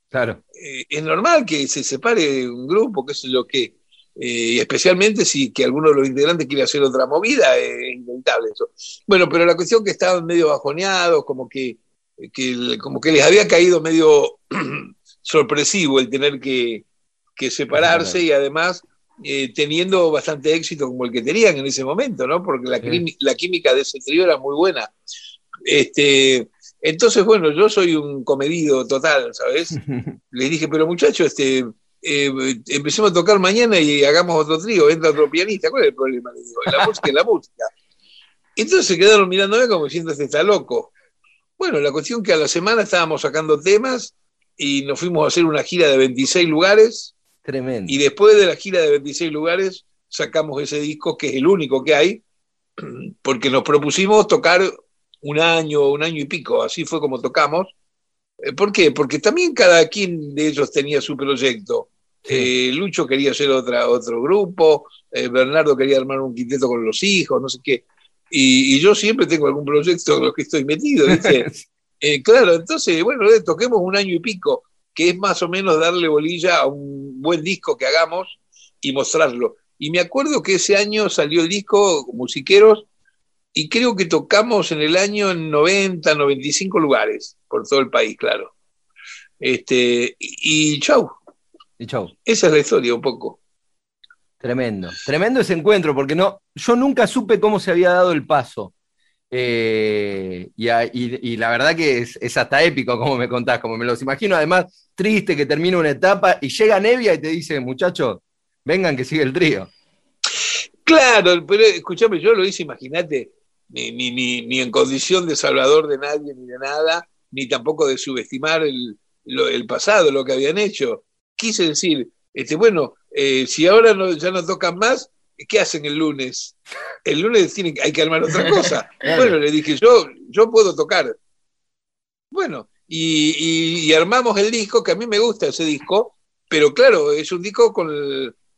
Claro.
Eh, es normal que se separe un grupo, qué sé yo qué. Eh, especialmente si que alguno de los integrantes quiere hacer otra movida, es inevitable eso. Bueno, pero la cuestión que estaban medio bajoneados, como que, como que les había caído medio sorpresivo el tener que, que separarse y además eh, teniendo bastante éxito como el que tenían en ese momento, ¿no? Porque la, la química de ese trío era muy buena. Este, entonces, bueno, yo soy un comedido total, ¿sabes? Les dije, pero muchachos, este, eh, empecemos a tocar mañana y hagamos otro trío, entra otro pianista, ¿cuál es el problema? la música es la música. Entonces se quedaron mirándome como diciendo, este está loco. Bueno, la cuestión que a la semana estábamos sacando temas y nos fuimos a hacer una gira de 26 lugares
Tremendo.
Y después de la gira de 26 lugares, sacamos ese disco, que es el único que hay, porque nos propusimos tocar un año, un año y pico, así fue como tocamos. Eh, ¿Por qué? Porque también cada quien de ellos tenía su proyecto. Eh, Lucho quería hacer otra, otro grupo, eh, Bernardo quería armar un quinteto con los hijos, no sé qué. Y, yo siempre tengo algún proyecto en lo que estoy metido, claro, entonces, bueno, toquemos un año y pico que es más o menos darle bolilla a un buen disco que hagamos y mostrarlo. Y me acuerdo que ese año salió el disco Musiqueros y creo que tocamos en el año en 90, 95 lugares por todo el país, claro. Este, y, chau.
Y chau.
Esa es la historia un poco.
Tremendo, tremendo ese encuentro, porque no, yo nunca supe cómo se había dado el paso eh, y, la verdad que es, hasta épico como me contás, como me los imagino. Además, triste que termine una etapa y llega Nevia y te dice, muchachos, vengan que sigue el trío.
Claro, pero escúchame, yo lo hice, imagínate, ni, ni, ni, en condición de salvador de nadie ni de nada. ni tampoco de subestimar el, el pasado, lo que habían hecho. Quise decir, este, bueno, eh, si ahora no, ya no tocan más, ¿qué hacen el lunes? El lunes tienen, hay que armar otra cosa. Bueno, le dije, yo, yo puedo tocar. Bueno, y, armamos el disco, que a mí me gusta ese disco, pero claro, es un disco con,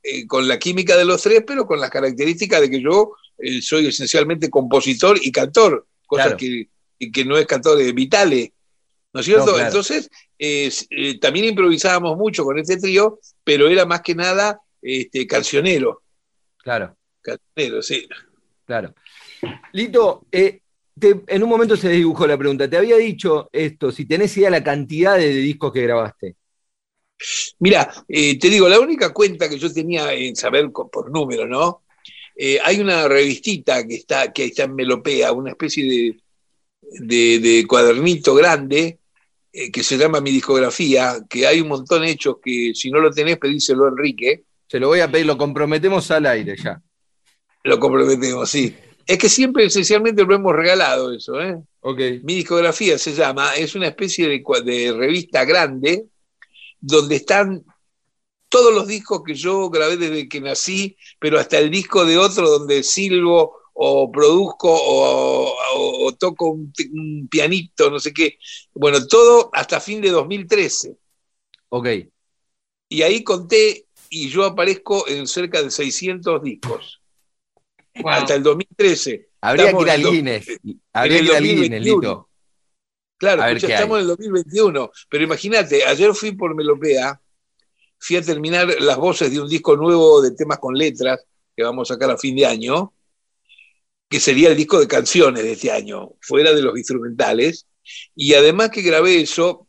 eh, con la química de los tres, pero con las características de que yo eh, soy esencialmente compositor y cantor, cosa que, que, no es cantor de Vitale. ¿No es cierto? Entonces, eh, también improvisábamos mucho con este trío, pero era más que nada este, cancionero.
Claro.
Cancionero, sí.
Claro. Lito, eh, en un momento se dibujó la pregunta. Te había dicho esto, si tenés idea la cantidad de, discos que grabaste.
Mira, eh, te digo, la única cuenta que yo tenía en saber por número, ¿no? hay una revistita que está, que está en Melopea, una especie de, de cuadernito grande, eh, que se llama Mi Discografía, que hay un montón de hechos que si no lo tenés, pedíselo a Enrique.
Se lo voy a pedir, lo comprometemos al aire ya.
Lo comprometemos, sí. Es que siempre esencialmente lo hemos regalado eso, ¿eh?
Okay.
Mi discografía se llama, es una especie de, de revista grande donde están todos los discos que yo grabé desde que nací, pero hasta el disco de otro donde Silvo o produzco o, toco un, pianito, no sé qué. Bueno, todo hasta fin de 2013.
Ok.
Y ahí conté y yo aparezco en cerca de 600 discos. Hasta el 2013.
Habría que ir al Guinness. Habría que ir al Guinness, Lito.
Claro, estamos en el 2021. Pero imagínate, ayer fui por Melopea, fui a terminar las voces de un disco nuevo de temas con letras que vamos a sacar a fin de año que sería el disco de canciones de este año, fuera de los instrumentales. Y además que grabé eso,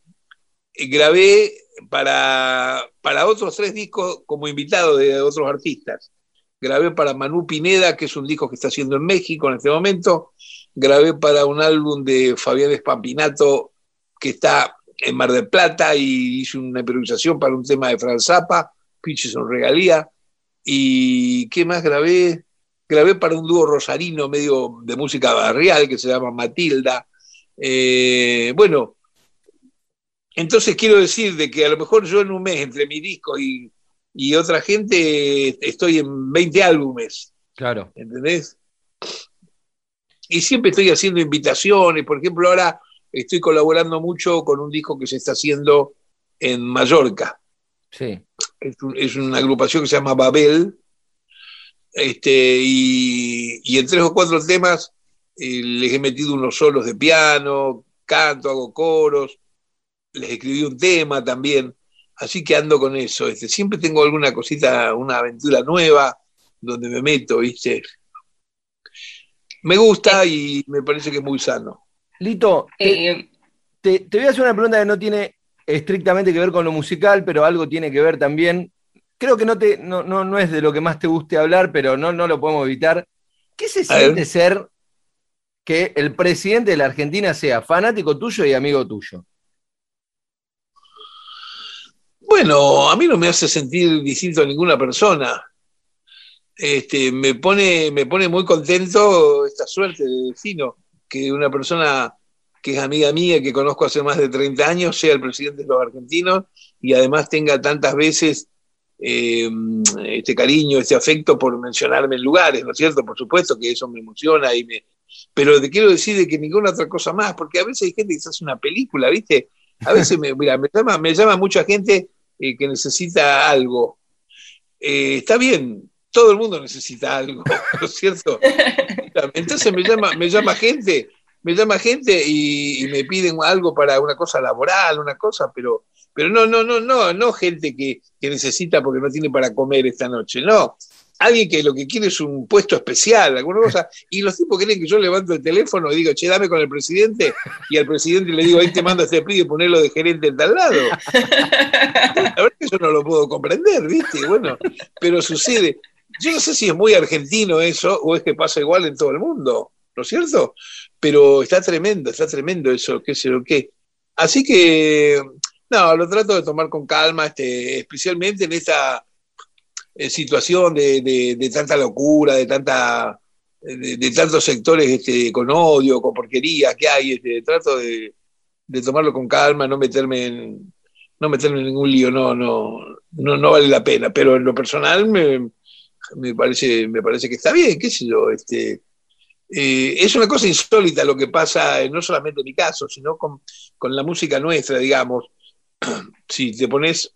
eh, grabé para, para otros tres discos como invitado de otros artistas. Grabé para Manu Pineda, que es un disco que está haciendo en México en este momento. Grabé para un álbum de Fabián Espampinato, que está en Mar del Plata, y hice una improvisación para un tema de Franz Zappa, Pitches on Regalía. ¿Y qué más grabé? Grabé para un dúo rosarino medio de música barrial que se llama Matilda. Eh, bueno, entonces quiero decir de que a lo mejor yo en un mes entre mi disco y, otra gente estoy en 20 álbumes.
Claro.
¿Entendés? Y siempre estoy haciendo invitaciones. Por ejemplo, ahora estoy colaborando mucho con un disco que se está haciendo en Mallorca.
Sí.
Es, es una agrupación que se llama Babel, este, y, en tres o cuatro temas eh, les he metido unos solos de piano, canto, hago coros, les escribí un tema también, así que ando con eso. Este, siempre tengo alguna cosita, una aventura nueva donde me meto, ¿viste? Me gusta y me parece que es muy sano.
Lito, te, te voy a hacer una pregunta que no tiene estrictamente que ver con lo musical, pero algo tiene que ver también creo que no, te, no, no, es de lo que más te guste hablar, pero no, no lo podemos evitar. ¿Qué se siente ser que el presidente de la Argentina sea fanático tuyo y amigo tuyo?
Bueno, a mí no me hace sentir distinto a ninguna persona. Este, me, pone, me pone muy contento esta suerte de vecino, que una persona que es amiga mía, que conozco hace más de 30 años, sea el presidente de los argentinos y además tenga tantas veces eh, este cariño, este afecto por mencionarme en lugares, ¿no es cierto? Por supuesto que eso me emociona y me... Pero te quiero decir de que ninguna otra cosa más, porque a veces hay gente que se hace una película, ¿viste? A veces me, mira, me, llama, me llama mucha gente eh, que necesita algo. Eh, está bien, todo el mundo necesita algo, ¿no es cierto? Entonces me llama, me llama gente, me llama gente y, y me piden algo para una cosa laboral, una cosa, pero pero no, no, no, no, no gente que, necesita porque no tiene para comer esta noche, no. Alguien que lo que quiere es un puesto especial, alguna cosa. Y los tipos creen que yo levanto el teléfono y digo, che, dame con el presidente. Y al presidente le digo, ahí te manda este pedido y ponerlo de gerente en tal lado. La verdad que yo no lo puedo comprender, ¿viste? Bueno, pero sucede. Yo no sé si es muy argentino eso o es que pasa igual en todo el mundo, ¿no es cierto? Pero está tremendo, está tremendo eso, qué sé lo que. Así que no, lo trato de tomar con calma, este, especialmente en esta eh, situación de, tanta locura, de tanta de, tantos sectores este, con odio, con porquería que hay. Este, trato de, de tomarlo con calma, no meterme en, no meterme en ningún lío, no, no, no, no vale la pena. Pero en lo personal me, me parece, me parece que está bien, qué sé yo, este, eh, es una cosa insólita lo que pasa, eh, no solamente en mi caso, sino con, con la música nuestra, digamos. si te pones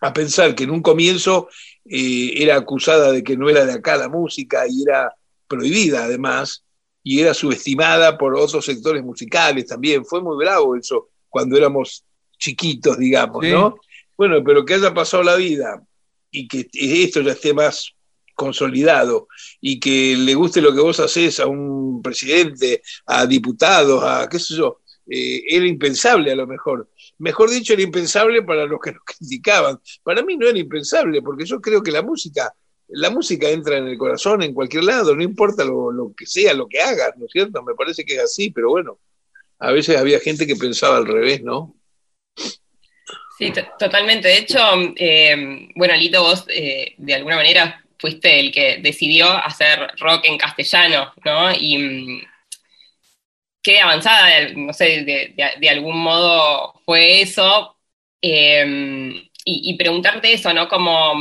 a pensar que en un comienzo eh, era acusada de que no era de acá la música y era prohibida además, y era subestimada por otros sectores musicales también. Fue muy bravo eso cuando éramos chiquitos, digamos, ¿no? Bueno, pero que haya pasado la vida y que esto ya esté más consolidado y que le guste lo que vos haces a un presidente, a diputados, a qué sé yo, eh, era impensable a lo mejor. Mejor dicho, era impensable para los que nos criticaban. Para mí no era impensable, porque yo creo que la música la música entra en el corazón en cualquier lado, no importa lo, que sea, lo que hagas, ¿no es cierto? Me parece que es así, pero bueno, a veces había gente que pensaba al revés, ¿no?
Sí, totalmente. De hecho, eh, bueno, Alito, vos eh, de alguna manera fuiste el que decidió hacer rock en castellano, ¿no? Y qué avanzada, no sé, de, algún modo fue eso. Eh, y, y, preguntarte eso, ¿no? Como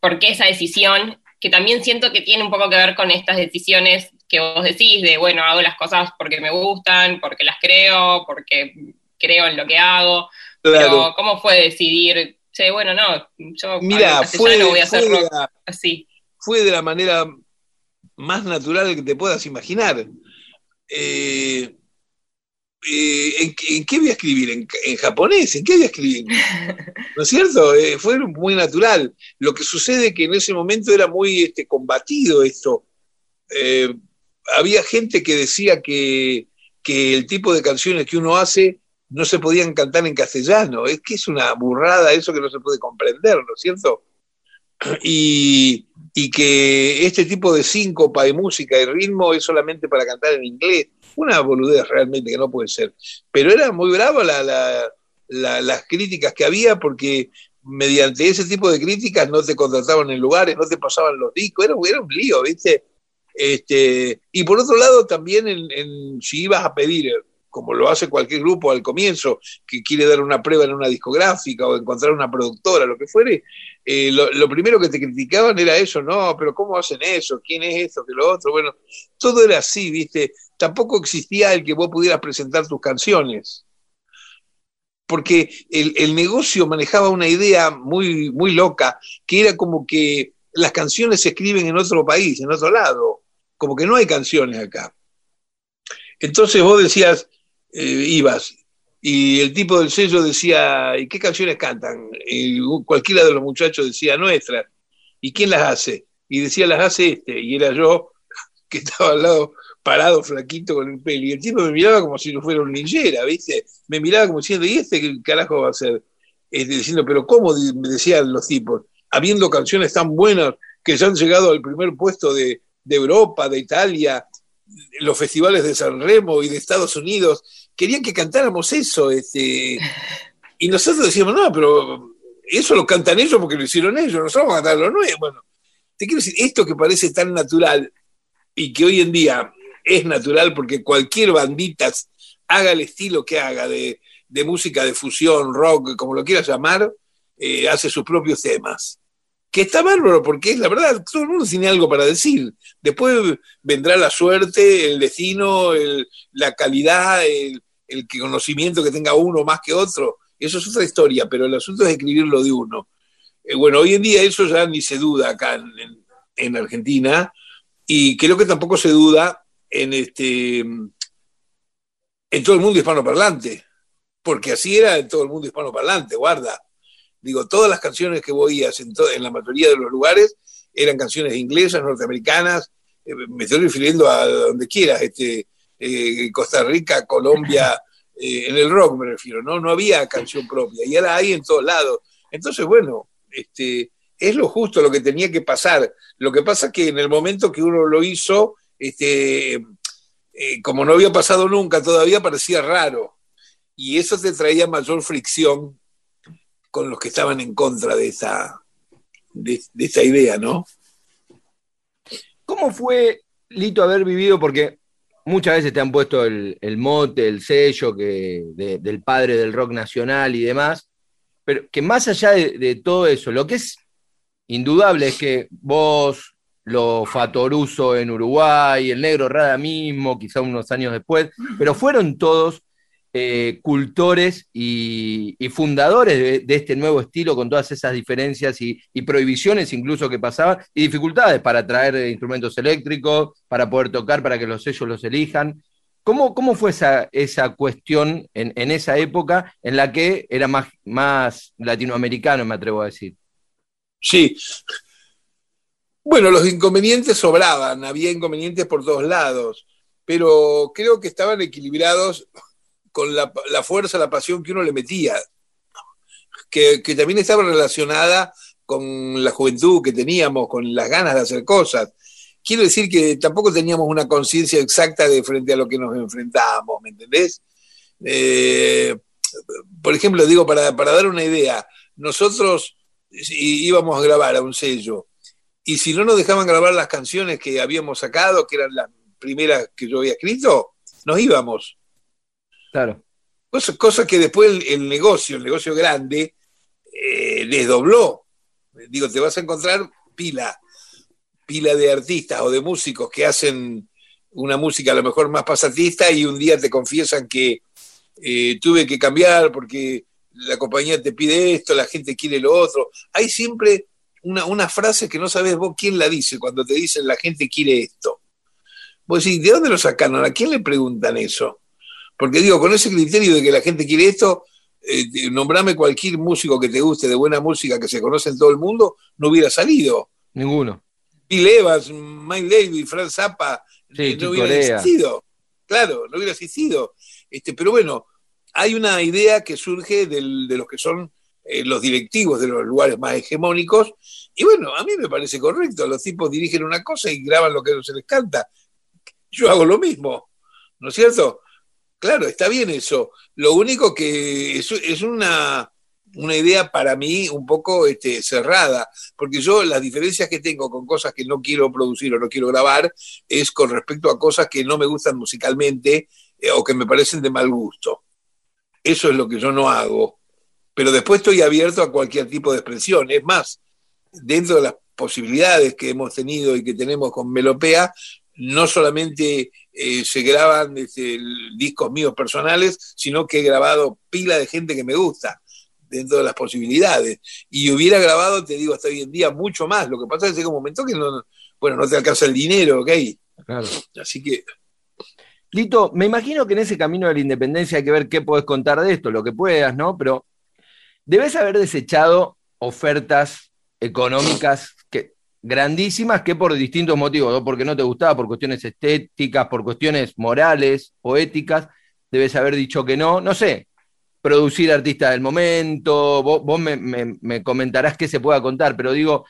por qué esa decisión, que también siento que tiene un poco que ver con estas decisiones que vos decís, de, bueno, hago las cosas porque me gustan, porque las creo, porque creo en lo que hago. Pero, ¿cómo fue decidir, che, bueno, no, yo
Mira, fue, voy a hacer así? Fue de la manera más natural que te puedas imaginar. Eh, eh, ¿en, qué voy a escribir? ¿En, japonés? ¿En qué voy a escribir? ¿No es cierto? Eh, fue muy natural. Lo que sucede es que en ese momento era muy este, combatido esto. Había gente que decía que, que, el tipo de canciones que uno hace no se podían cantar en castellano. Es que es una burrada eso que no se puede comprender, ¿no es cierto? Y, y que este tipo de síncopa y música y ritmo es solamente para cantar en inglés una boludez realmente que no puede ser. Pero era muy bravo las críticas que había porque mediante ese tipo de críticas no te contrataban en lugares, no te pasaban los discos, era, un lío, ¿viste? Este, y por otro lado, también si ibas a pedir, como lo hace cualquier grupo al comienzo, que quiere dar una prueba en una discográfica o encontrar una productora, lo que fuere, eh, lo, primero que te criticaban era eso, no, pero ¿cómo hacen eso? ¿Quién es esto? que lo otro? Bueno, todo era así, ¿viste? tampoco existía el que vos pudieras presentar tus canciones. Porque el, negocio manejaba una idea muy, muy loca, que era como que las canciones se escriben en otro país, en otro lado, como que no hay canciones acá. Entonces vos decías, eh, ibas, y el tipo del sello decía, ¿y qué canciones cantan? Y cualquiera de los muchachos decía, nuestras. ¿Y quién las hace? Y decía, las hace este, y era yo que estaba al lado parado flaquito con el pelo. Y el tipo me miraba como si no fuera un ninjera, ¿viste? Me miraba como diciendo, ¿y este qué carajo va a ser? Este, diciendo, pero ¿cómo? Me decían los tipos, habiendo canciones tan buenas que ya han llegado al primer puesto de, Europa, de Italia, los festivales de San Remo y de Estados Unidos, querían que cantáramos eso. Este, y nosotros decíamos, no, pero eso lo cantan ellos porque lo hicieron ellos, nosotros vamos a cantar lo nuevo. Bueno, te quiero decir, esto que parece tan natural y que hoy en día es natural porque cualquier bandita, haga el estilo que haga de, música de fusión, rock, como lo quieras llamar, eh, hace sus propios temas. Que está bárbaro, porque es la verdad, todo el mundo tiene algo para decir. Después vendrá la suerte, el destino, la calidad, el, conocimiento que tenga uno más que otro. Eso es otra historia, pero el asunto es escribirlo de uno. Eh, bueno, hoy en día eso ya ni se duda acá en Argentina, y creo que tampoco se duda en, este, en todo el mundo hispanoparlante, porque así era en todo el mundo hispanoparlante, guarda. Digo, todas las canciones que oías en, en la mayoría de los lugares eran canciones inglesas, norteamericanas, eh, me estoy refiriendo a donde quieras, este, eh, Costa Rica, Colombia, eh, en el rock me refiero, ¿no? No había canción propia, y ahora hay en todos lados. Entonces, bueno, este, es lo justo lo que tenía que pasar. Lo que pasa es que en el momento que uno lo hizo, este, como no había pasado nunca todavía, parecía raro. Y eso te traía mayor fricción con los que estaban en contra de esa, de, idea, ¿no?
¿Cómo fue, Lito, haber vivido? Porque muchas veces te han puesto el, mote, el sello que, del padre del rock nacional y demás, pero que más allá de, todo eso, lo que es indudable es que vos, lo Fatoruso en Uruguay, el Negro Rada mismo, quizá unos años después, pero fueron todos eh, cultores y, fundadores de, este nuevo estilo con todas esas diferencias y, prohibiciones incluso que pasaban y dificultades para traer instrumentos eléctricos, para poder tocar, para que los sellos los elijan. ¿Cómo, cómo fue esa, esa cuestión en, esa época en la que era más, más latinoamericano, me atrevo a decir?
Sí. Bueno, los inconvenientes sobraban, había inconvenientes por todos lados, pero creo que estaban equilibrados con la, fuerza, la pasión que uno le metía, que, también estaba relacionada con la juventud que teníamos, con las ganas de hacer cosas. Quiero decir que tampoco teníamos una conciencia exacta de frente a lo que nos enfrentábamos, ¿me entendés? Eh, por ejemplo, digo, para, para dar una idea, nosotros íbamos a grabar a un sello, y si no nos dejaban grabar las canciones que habíamos sacado, que eran las primeras que yo había escrito, nos íbamos.
Claro.
Cosa, que después el, negocio, el negocio grande, eh, les dobló. Digo, te vas a encontrar pila, pila de artistas o de músicos que hacen una música a lo mejor más pasatista y un día te confiesan que eh, tuve que cambiar porque la compañía te pide esto, la gente quiere lo otro. Hay siempre una, una frase que no sabes vos quién la dice cuando te dicen la gente quiere esto. Vos decís, ¿de dónde lo sacaron? ¿A quién le preguntan eso? Porque digo, con ese criterio de que la gente quiere esto, eh, nombrame cualquier músico que te guste de buena música que se conoce en todo el mundo, no hubiera salido.
Ninguno.
Bill Evans, Mike Davis, Frank Zappa, eh, no hubiera existido. Claro, no hubiera existido. Este, pero bueno, hay una idea que surge de los que son eh, los directivos de los lugares más hegemónicos, y bueno, a mí me parece correcto, los tipos dirigen una cosa y graban lo que se les canta. Yo hago lo mismo, ¿no es cierto? Claro, está bien eso. Lo único que es, una, idea para mí un poco este, cerrada, porque yo las diferencias que tengo con cosas que no quiero producir o no quiero grabar es con respecto a cosas que no me gustan musicalmente eh, o que me parecen de mal gusto. Eso es lo que yo no hago. Pero después estoy abierto a cualquier tipo de expresión. Es más, dentro de las posibilidades que hemos tenido y que tenemos con Melopea, no solamente eh, se graban este, discos míos personales, sino que he grabado pila de gente que me gusta dentro de las posibilidades. Y hubiera grabado, te digo, hasta hoy en día mucho más. Lo que pasa es que llega un momento que no, bueno, no te alcanza el dinero, ¿ok?
Claro.
Así que...
Lito, me imagino que en ese camino de la independencia hay que ver qué puedes contar de esto, lo que puedas, ¿no? Pero debes haber desechado ofertas económicas grandísimas que por distintos motivos, porque no te gustaba, por cuestiones estéticas, por cuestiones morales o éticas, debes haber dicho que no, no sé, producir artista del momento, vos, me, comentarás qué se pueda contar, pero digo,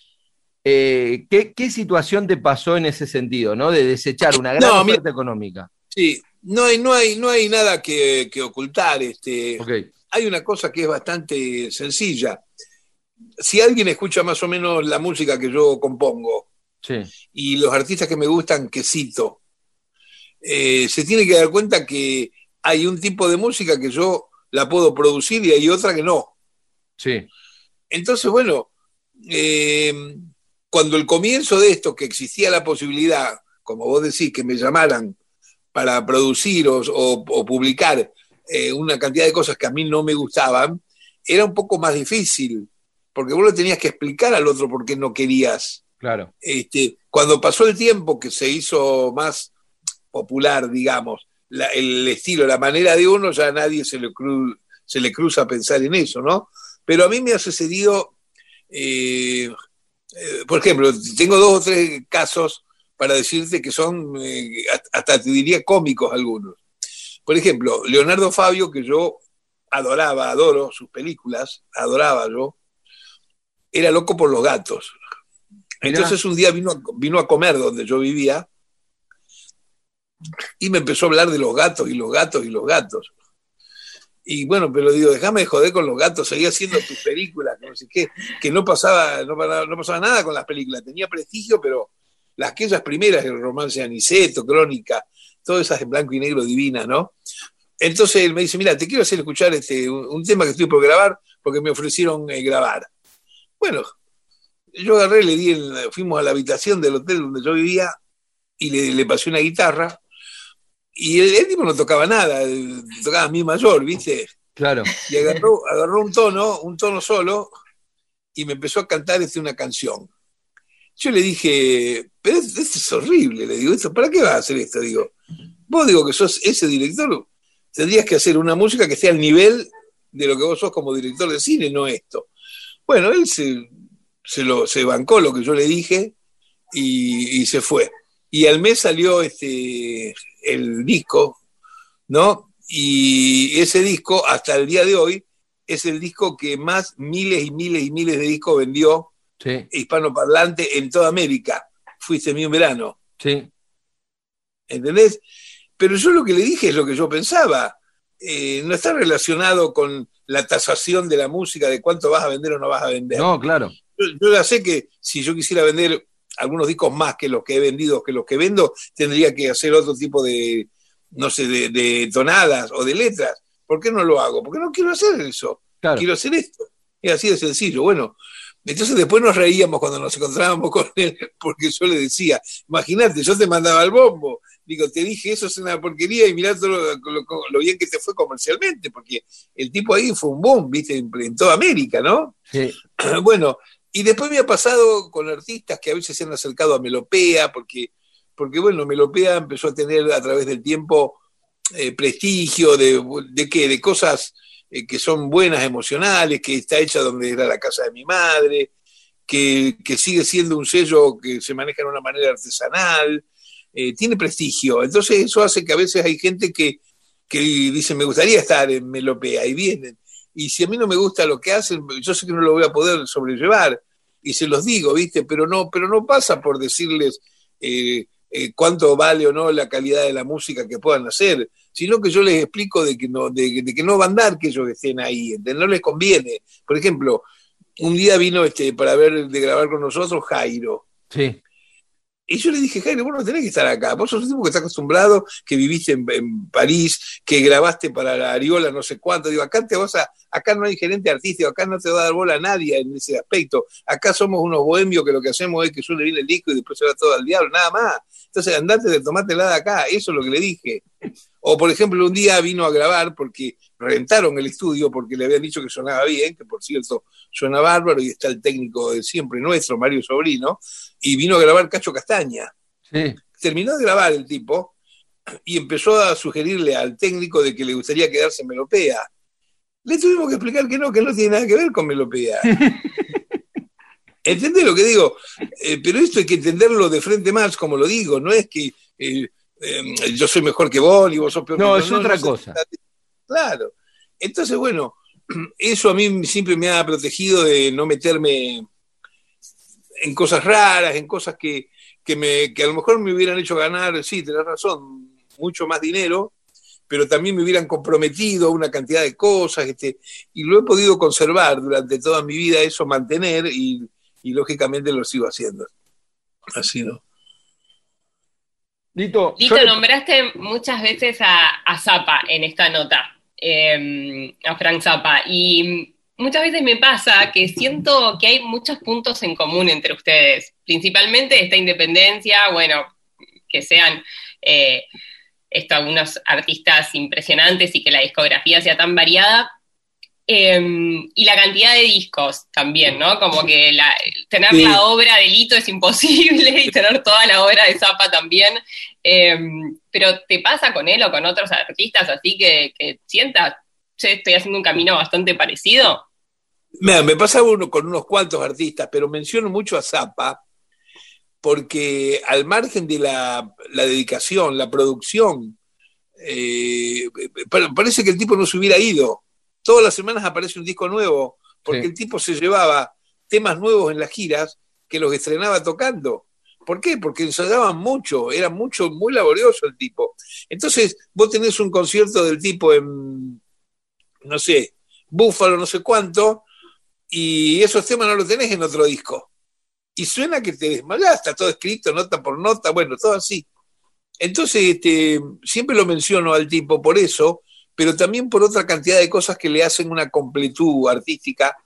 eh, ¿qué, situación te pasó en ese sentido, ¿no? De desechar una gran oferta económica.
Sí, no hay, no hay, no hay nada que, ocultar. Este, Hay una cosa que es bastante sencilla si alguien escucha más o menos la música que yo compongo y los artistas que me gustan que cito, eh, se tiene que dar cuenta que hay un tipo de música que yo la puedo producir y hay otra que no.
Sí.
Entonces, bueno, eh, cuando el comienzo de esto, que existía la posibilidad, como vos decís, que me llamaran para producir o, publicar eh, una cantidad de cosas que a mí no me gustaban, era un poco más difícil porque vos le tenías que explicar al otro por qué no querías.
Claro.
Este, cuando pasó el tiempo que se hizo más popular, digamos, el estilo, la manera de uno, ya a nadie se le, se le cruza pensar en eso, ¿no? Pero a mí me ha sucedido, eh, eh, por ejemplo, tengo dos o tres casos para decirte que son, eh, hasta te diría cómicos algunos. Por ejemplo, Leonardo Fabio, que yo adoraba, adoro sus películas, adoraba yo, era loco por los gatos. Entonces un día vino a, vino a comer donde yo vivía y me empezó a hablar de los gatos y los gatos y los gatos. Y bueno, pero digo, déjame de joder con los gatos, seguía haciendo tus películas, no sé qué, que no pasaba, no, pasaba nada con las películas, tenía prestigio, pero las aquellas primeras, el romance de Aniceto, Crónica todas esas en blanco y negro divinas, ¿no? Entonces él me dice, mira, te quiero hacer escuchar este, un, tema que estoy por grabar porque me ofrecieron eh, grabar. Bueno, yo agarré, le di, fuimos a la habitación del hotel donde yo vivía y le, pasé una guitarra y el, tipo no tocaba nada, tocaba mi mayor, ¿viste?
Claro.
Y agarró, agarró un tono, un tono solo, y me empezó a cantar este, una canción. Yo le dije, pero esto, es horrible, le digo, ¿esto, ¿para qué vas a hacer esto? Digo, vos digo que sos ese director, tendrías que hacer una música que esté al nivel de lo que vos sos como director de cine, no esto. Bueno, él se, se, lo, se bancó lo que yo le dije y, se fue. Y al mes salió este, el disco, ¿no? Y ese disco, hasta el día de hoy, es el disco que más miles y miles y miles de discos vendió sí. hispanoparlante en toda América. Fuiste mi un verano.
Sí.
¿Entendés? Pero yo lo que le dije es lo que yo pensaba. Eh, no está relacionado con la tasación de la música, de cuánto vas a vender o no vas a vender.
No, claro.
Yo, ya sé que si yo quisiera vender algunos discos más que los que he vendido, que los que vendo, tendría que hacer otro tipo de, no sé, de, tonadas o de letras. ¿Por qué no lo hago? Porque no quiero hacer eso. Quiero hacer esto. Es así de sencillo. Bueno, entonces después nos reíamos cuando nos encontrábamos con él, porque yo le decía, imagínate, yo te mandaba el bombo. Digo, te dije, eso es una porquería y mirá todo lo, bien que te fue comercialmente, porque el tipo ahí fue un boom, viste, en, toda América, ¿no?
Sí.
Bueno, y después me ha pasado con artistas que a veces se han acercado a Melopea, porque, porque bueno, Melopea empezó a tener a través del tiempo eh, prestigio de, de qué, de cosas eh, que son buenas, emocionales, que está hecha donde era la casa de mi madre, que, sigue siendo un sello que se maneja de una manera artesanal, eh, tiene prestigio. Entonces eso hace que a veces hay gente que, que dice, me gustaría estar en Melopea, y vienen. Y si a mí no me gusta lo que hacen, yo sé que no lo voy a poder sobrellevar, y se los digo, ¿viste? Pero no, pero no pasa por decirles eh, cuánto vale o no la calidad de la música que puedan hacer sino que yo les explico de que no, de, que no va a andar que ellos estén ahí, no les conviene. Por ejemplo, un día vino este para ver de grabar con nosotros Jairo.
Sí.
Y yo le dije, Jairo, vos no tenés que estar acá. Vos sos un tipo que está acostumbrado, que viviste en, París, que grabaste para la Ariola no sé cuánto. Digo, acá te vas a, acá no hay gerente artístico, acá no te va a dar bola a nadie en ese aspecto. Acá somos unos bohemios que lo que hacemos es que suele bien el disco y después se va todo al diablo, nada más. Entonces andate de tomártela de acá, eso es lo que le dije. O, por ejemplo, un día vino a grabar porque rentaron el estudio porque le habían dicho que sonaba bien, que por cierto suena bárbaro, y está el técnico de siempre nuestro, Mario Sobrino, y vino a grabar Cacho Castaña. Terminó de grabar el tipo y empezó a sugerirle al técnico de que le gustaría quedarse en Melopea. Le tuvimos que explicar que no, que no tiene nada que ver con Melopea. ¿Entendés lo que digo? Eh, pero esto hay que entenderlo de frente más, como lo digo, no es que eh, Em, yo soy mejor que vos y vos sos peor
no,
que
es otra cosa.
Claro. Entonces, bueno, eso a mí siempre me ha protegido de no meterme en cosas raras, en cosas que, me, que a lo mejor me hubieran hecho ganar, sí, tenés razón, mucho más dinero, pero también me hubieran comprometido a una cantidad de cosas, este, y lo he podido conservar durante toda mi vida, eso mantener, y, y lógicamente lo sigo haciendo. Así, ¿no?
Lito, nombraste muchas veces a, Zapa en esta nota, em, a Frank Zapa, y muchas veces me pasa que siento que hay muchos puntos en común entre ustedes, principalmente esta independencia, bueno, que sean eh, unos artistas impresionantes y que la discografía sea tan variada, Em, y la cantidad de discos también, ¿no? Como que tener la obra de Lito es imposible y tener toda la obra de Zappa también. Em, pero ¿te pasa con él o con otros artistas así que, que sientas, che, estoy haciendo un camino bastante parecido?
me pasa uno con unos cuantos artistas, pero menciono mucho a Zappa porque al margen de la, dedicación, la producción, eh, parece que el tipo no se hubiera ido todas las semanas aparece un disco nuevo, porque el tipo se llevaba temas nuevos en las giras que los estrenaba tocando. ¿Por qué? Porque ensayaban mucho, era mucho, muy laborioso el tipo. Entonces, vos tenés un concierto del tipo en, no sé, Búfalo, no sé cuánto, y esos temas no los tenés en otro disco. Y suena que te desmayás, está todo escrito, nota por nota, bueno, todo así. Entonces, este, siempre lo menciono al tipo por eso, pero también por otra cantidad de cosas que le hacen una completud artística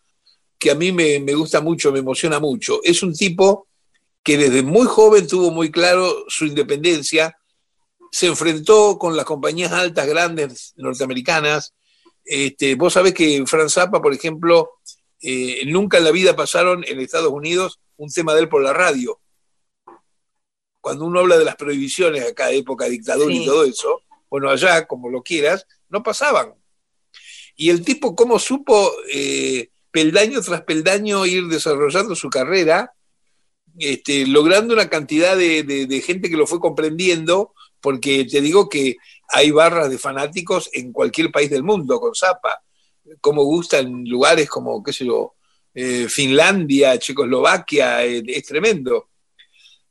que a mí me, me gusta mucho, me emociona mucho. Es un tipo que desde muy joven tuvo muy claro su independencia, se enfrentó con las compañías altas grandes norteamericanas. Este, vos sabés que Franz Zappa, por ejemplo, eh, nunca en la vida pasaron en Estados Unidos un tema de él por la radio. Cuando uno habla de las prohibiciones acá, época dictadura y todo eso, bueno, allá, como lo quieras, no pasaban. Y el tipo, ¿cómo supo eh, peldaño tras peldaño ir desarrollando su carrera, este, logrando una cantidad de, gente que lo fue comprendiendo, porque te digo que hay barras de fanáticos en cualquier país del mundo con Zapa, como gusta en lugares como, qué sé yo, eh, Finlandia, Checoslovaquia, eh, es tremendo.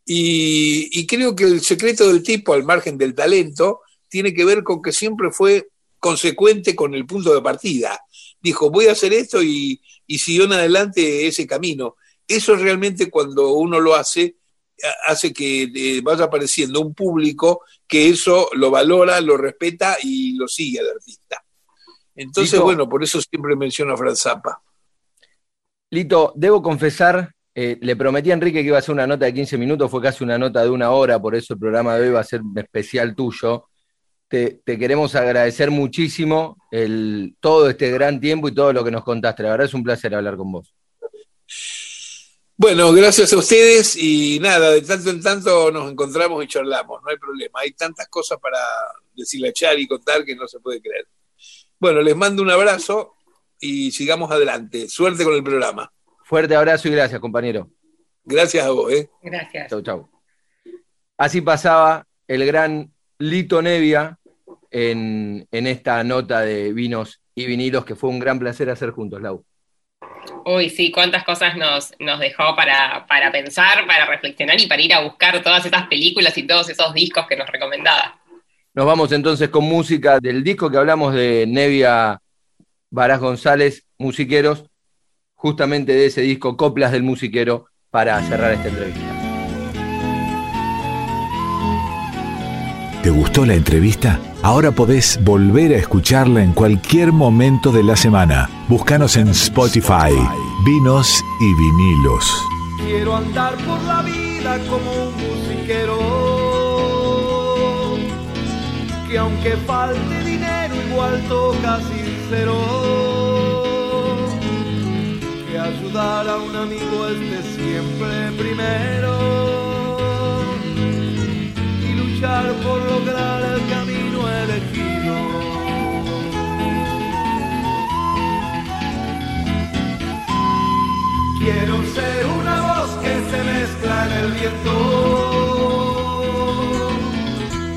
Y, creo que el secreto del tipo, al margen del talento, tiene que ver con que siempre fue consecuente con el punto de partida. Dijo, voy a hacer esto y, y siguió en adelante ese camino. Eso realmente cuando uno lo hace, hace que eh, vaya apareciendo un público que eso lo valora, lo respeta y lo sigue al artista. Entonces, bueno, por eso siempre menciono a Franz Zappa.
Lito, debo confesar, eh, le prometí a Enrique que iba a hacer una nota de 15 minutos, fue casi una nota de una hora, por eso el programa de hoy va a ser especial tuyo. Te, queremos agradecer muchísimo el, todo este gran tiempo y todo lo que nos contaste. La verdad es un placer hablar con vos.
Bueno, gracias a ustedes y nada, de tanto en tanto nos encontramos y charlamos, no hay problema. Hay tantas cosas para deshilachar y contar que no se puede creer. Bueno, les mando un abrazo y sigamos adelante. Suerte con el programa.
Fuerte abrazo y gracias, compañero.
Gracias a vos, ¿eh?
Gracias.
Chau, chau. Así pasaba el gran Lito Nevia en, en esta nota de vinos y vinilos que fue un gran placer hacer juntos, Lau.
Uy, sí, cuántas cosas nos, nos dejó para, para, pensar, para reflexionar y para ir a buscar todas esas películas y todos esos discos que nos recomendaba.
Nos vamos entonces con música del disco que hablamos de Nevia Barás González, Musiqueros, justamente de ese disco Coplas del Musiquero, para cerrar esta entrevista.
¿Te gustó la entrevista? Ahora podés volver a escucharla en cualquier momento de la semana. Búscanos en Spotify, Vinos y Vinilos.
Quiero andar por la vida como un musiquero. Que aunque falte dinero, igual toca sincero. Que ayudar a un amigo esté siempre primero por lograr el camino elegido. Quiero ser una voz que se mezcla en el viento,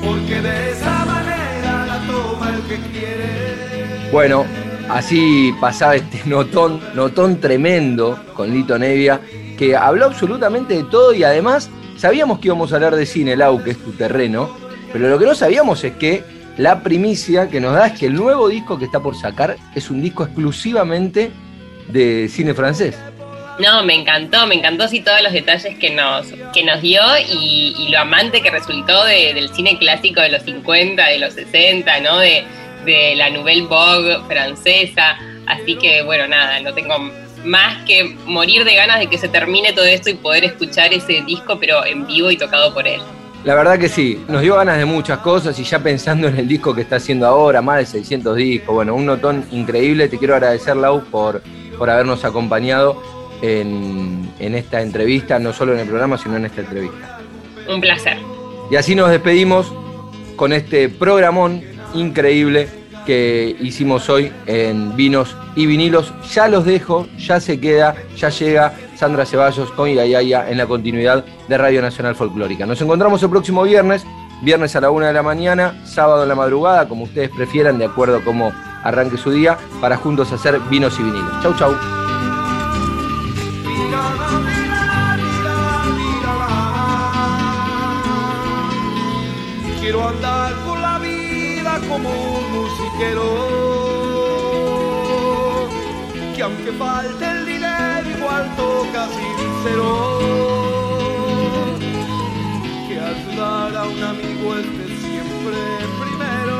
porque de esa manera la toma el que quiere.
Bueno, así pasaba este notón, notón tremendo con Lito Nevia, que habló absolutamente de todo y además Sabíamos que íbamos a hablar de cine, Lau, que es tu terreno, pero lo que no sabíamos es que la primicia que nos da es que el nuevo disco que está por sacar es un disco exclusivamente de cine francés.
No, me encantó, me encantó sí todos los detalles que nos, que nos dio y, lo amante que resultó del cine clásico de los 50, de los 60, ¿no? De, de la Nouvelle Vogue francesa. Así que bueno, nada, no tengo más que morir de ganas de que se termine todo esto y poder escuchar ese disco, pero en vivo y tocado por él.
La verdad que sí, nos dio ganas de muchas cosas y ya pensando en el disco que está haciendo ahora, más de 600 discos, bueno, un notón increíble. Te quiero agradecer, Lau, por, por habernos acompañado en, en esta entrevista, no solo en el programa, sino en esta entrevista.
Un placer.
Y así nos despedimos con este programón increíble que hicimos hoy en Vinos y Vinilos. Ya los dejo, ya se queda, ya llega Sandra Ceballos con Igayaya en la continuidad de Radio Nacional Folclórica. Nos encontramos el próximo viernes, viernes a la una de la mañana, sábado en la madrugada, como ustedes prefieran, de acuerdo a cómo arranque su día, para juntos hacer Vinos y Vinilos. Chau, chau.
Quiero andar por la vida como que aunque falte casi sincero que ayudar a un amigo esté siempre primero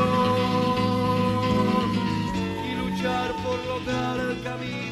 y luchar por lograr el camino.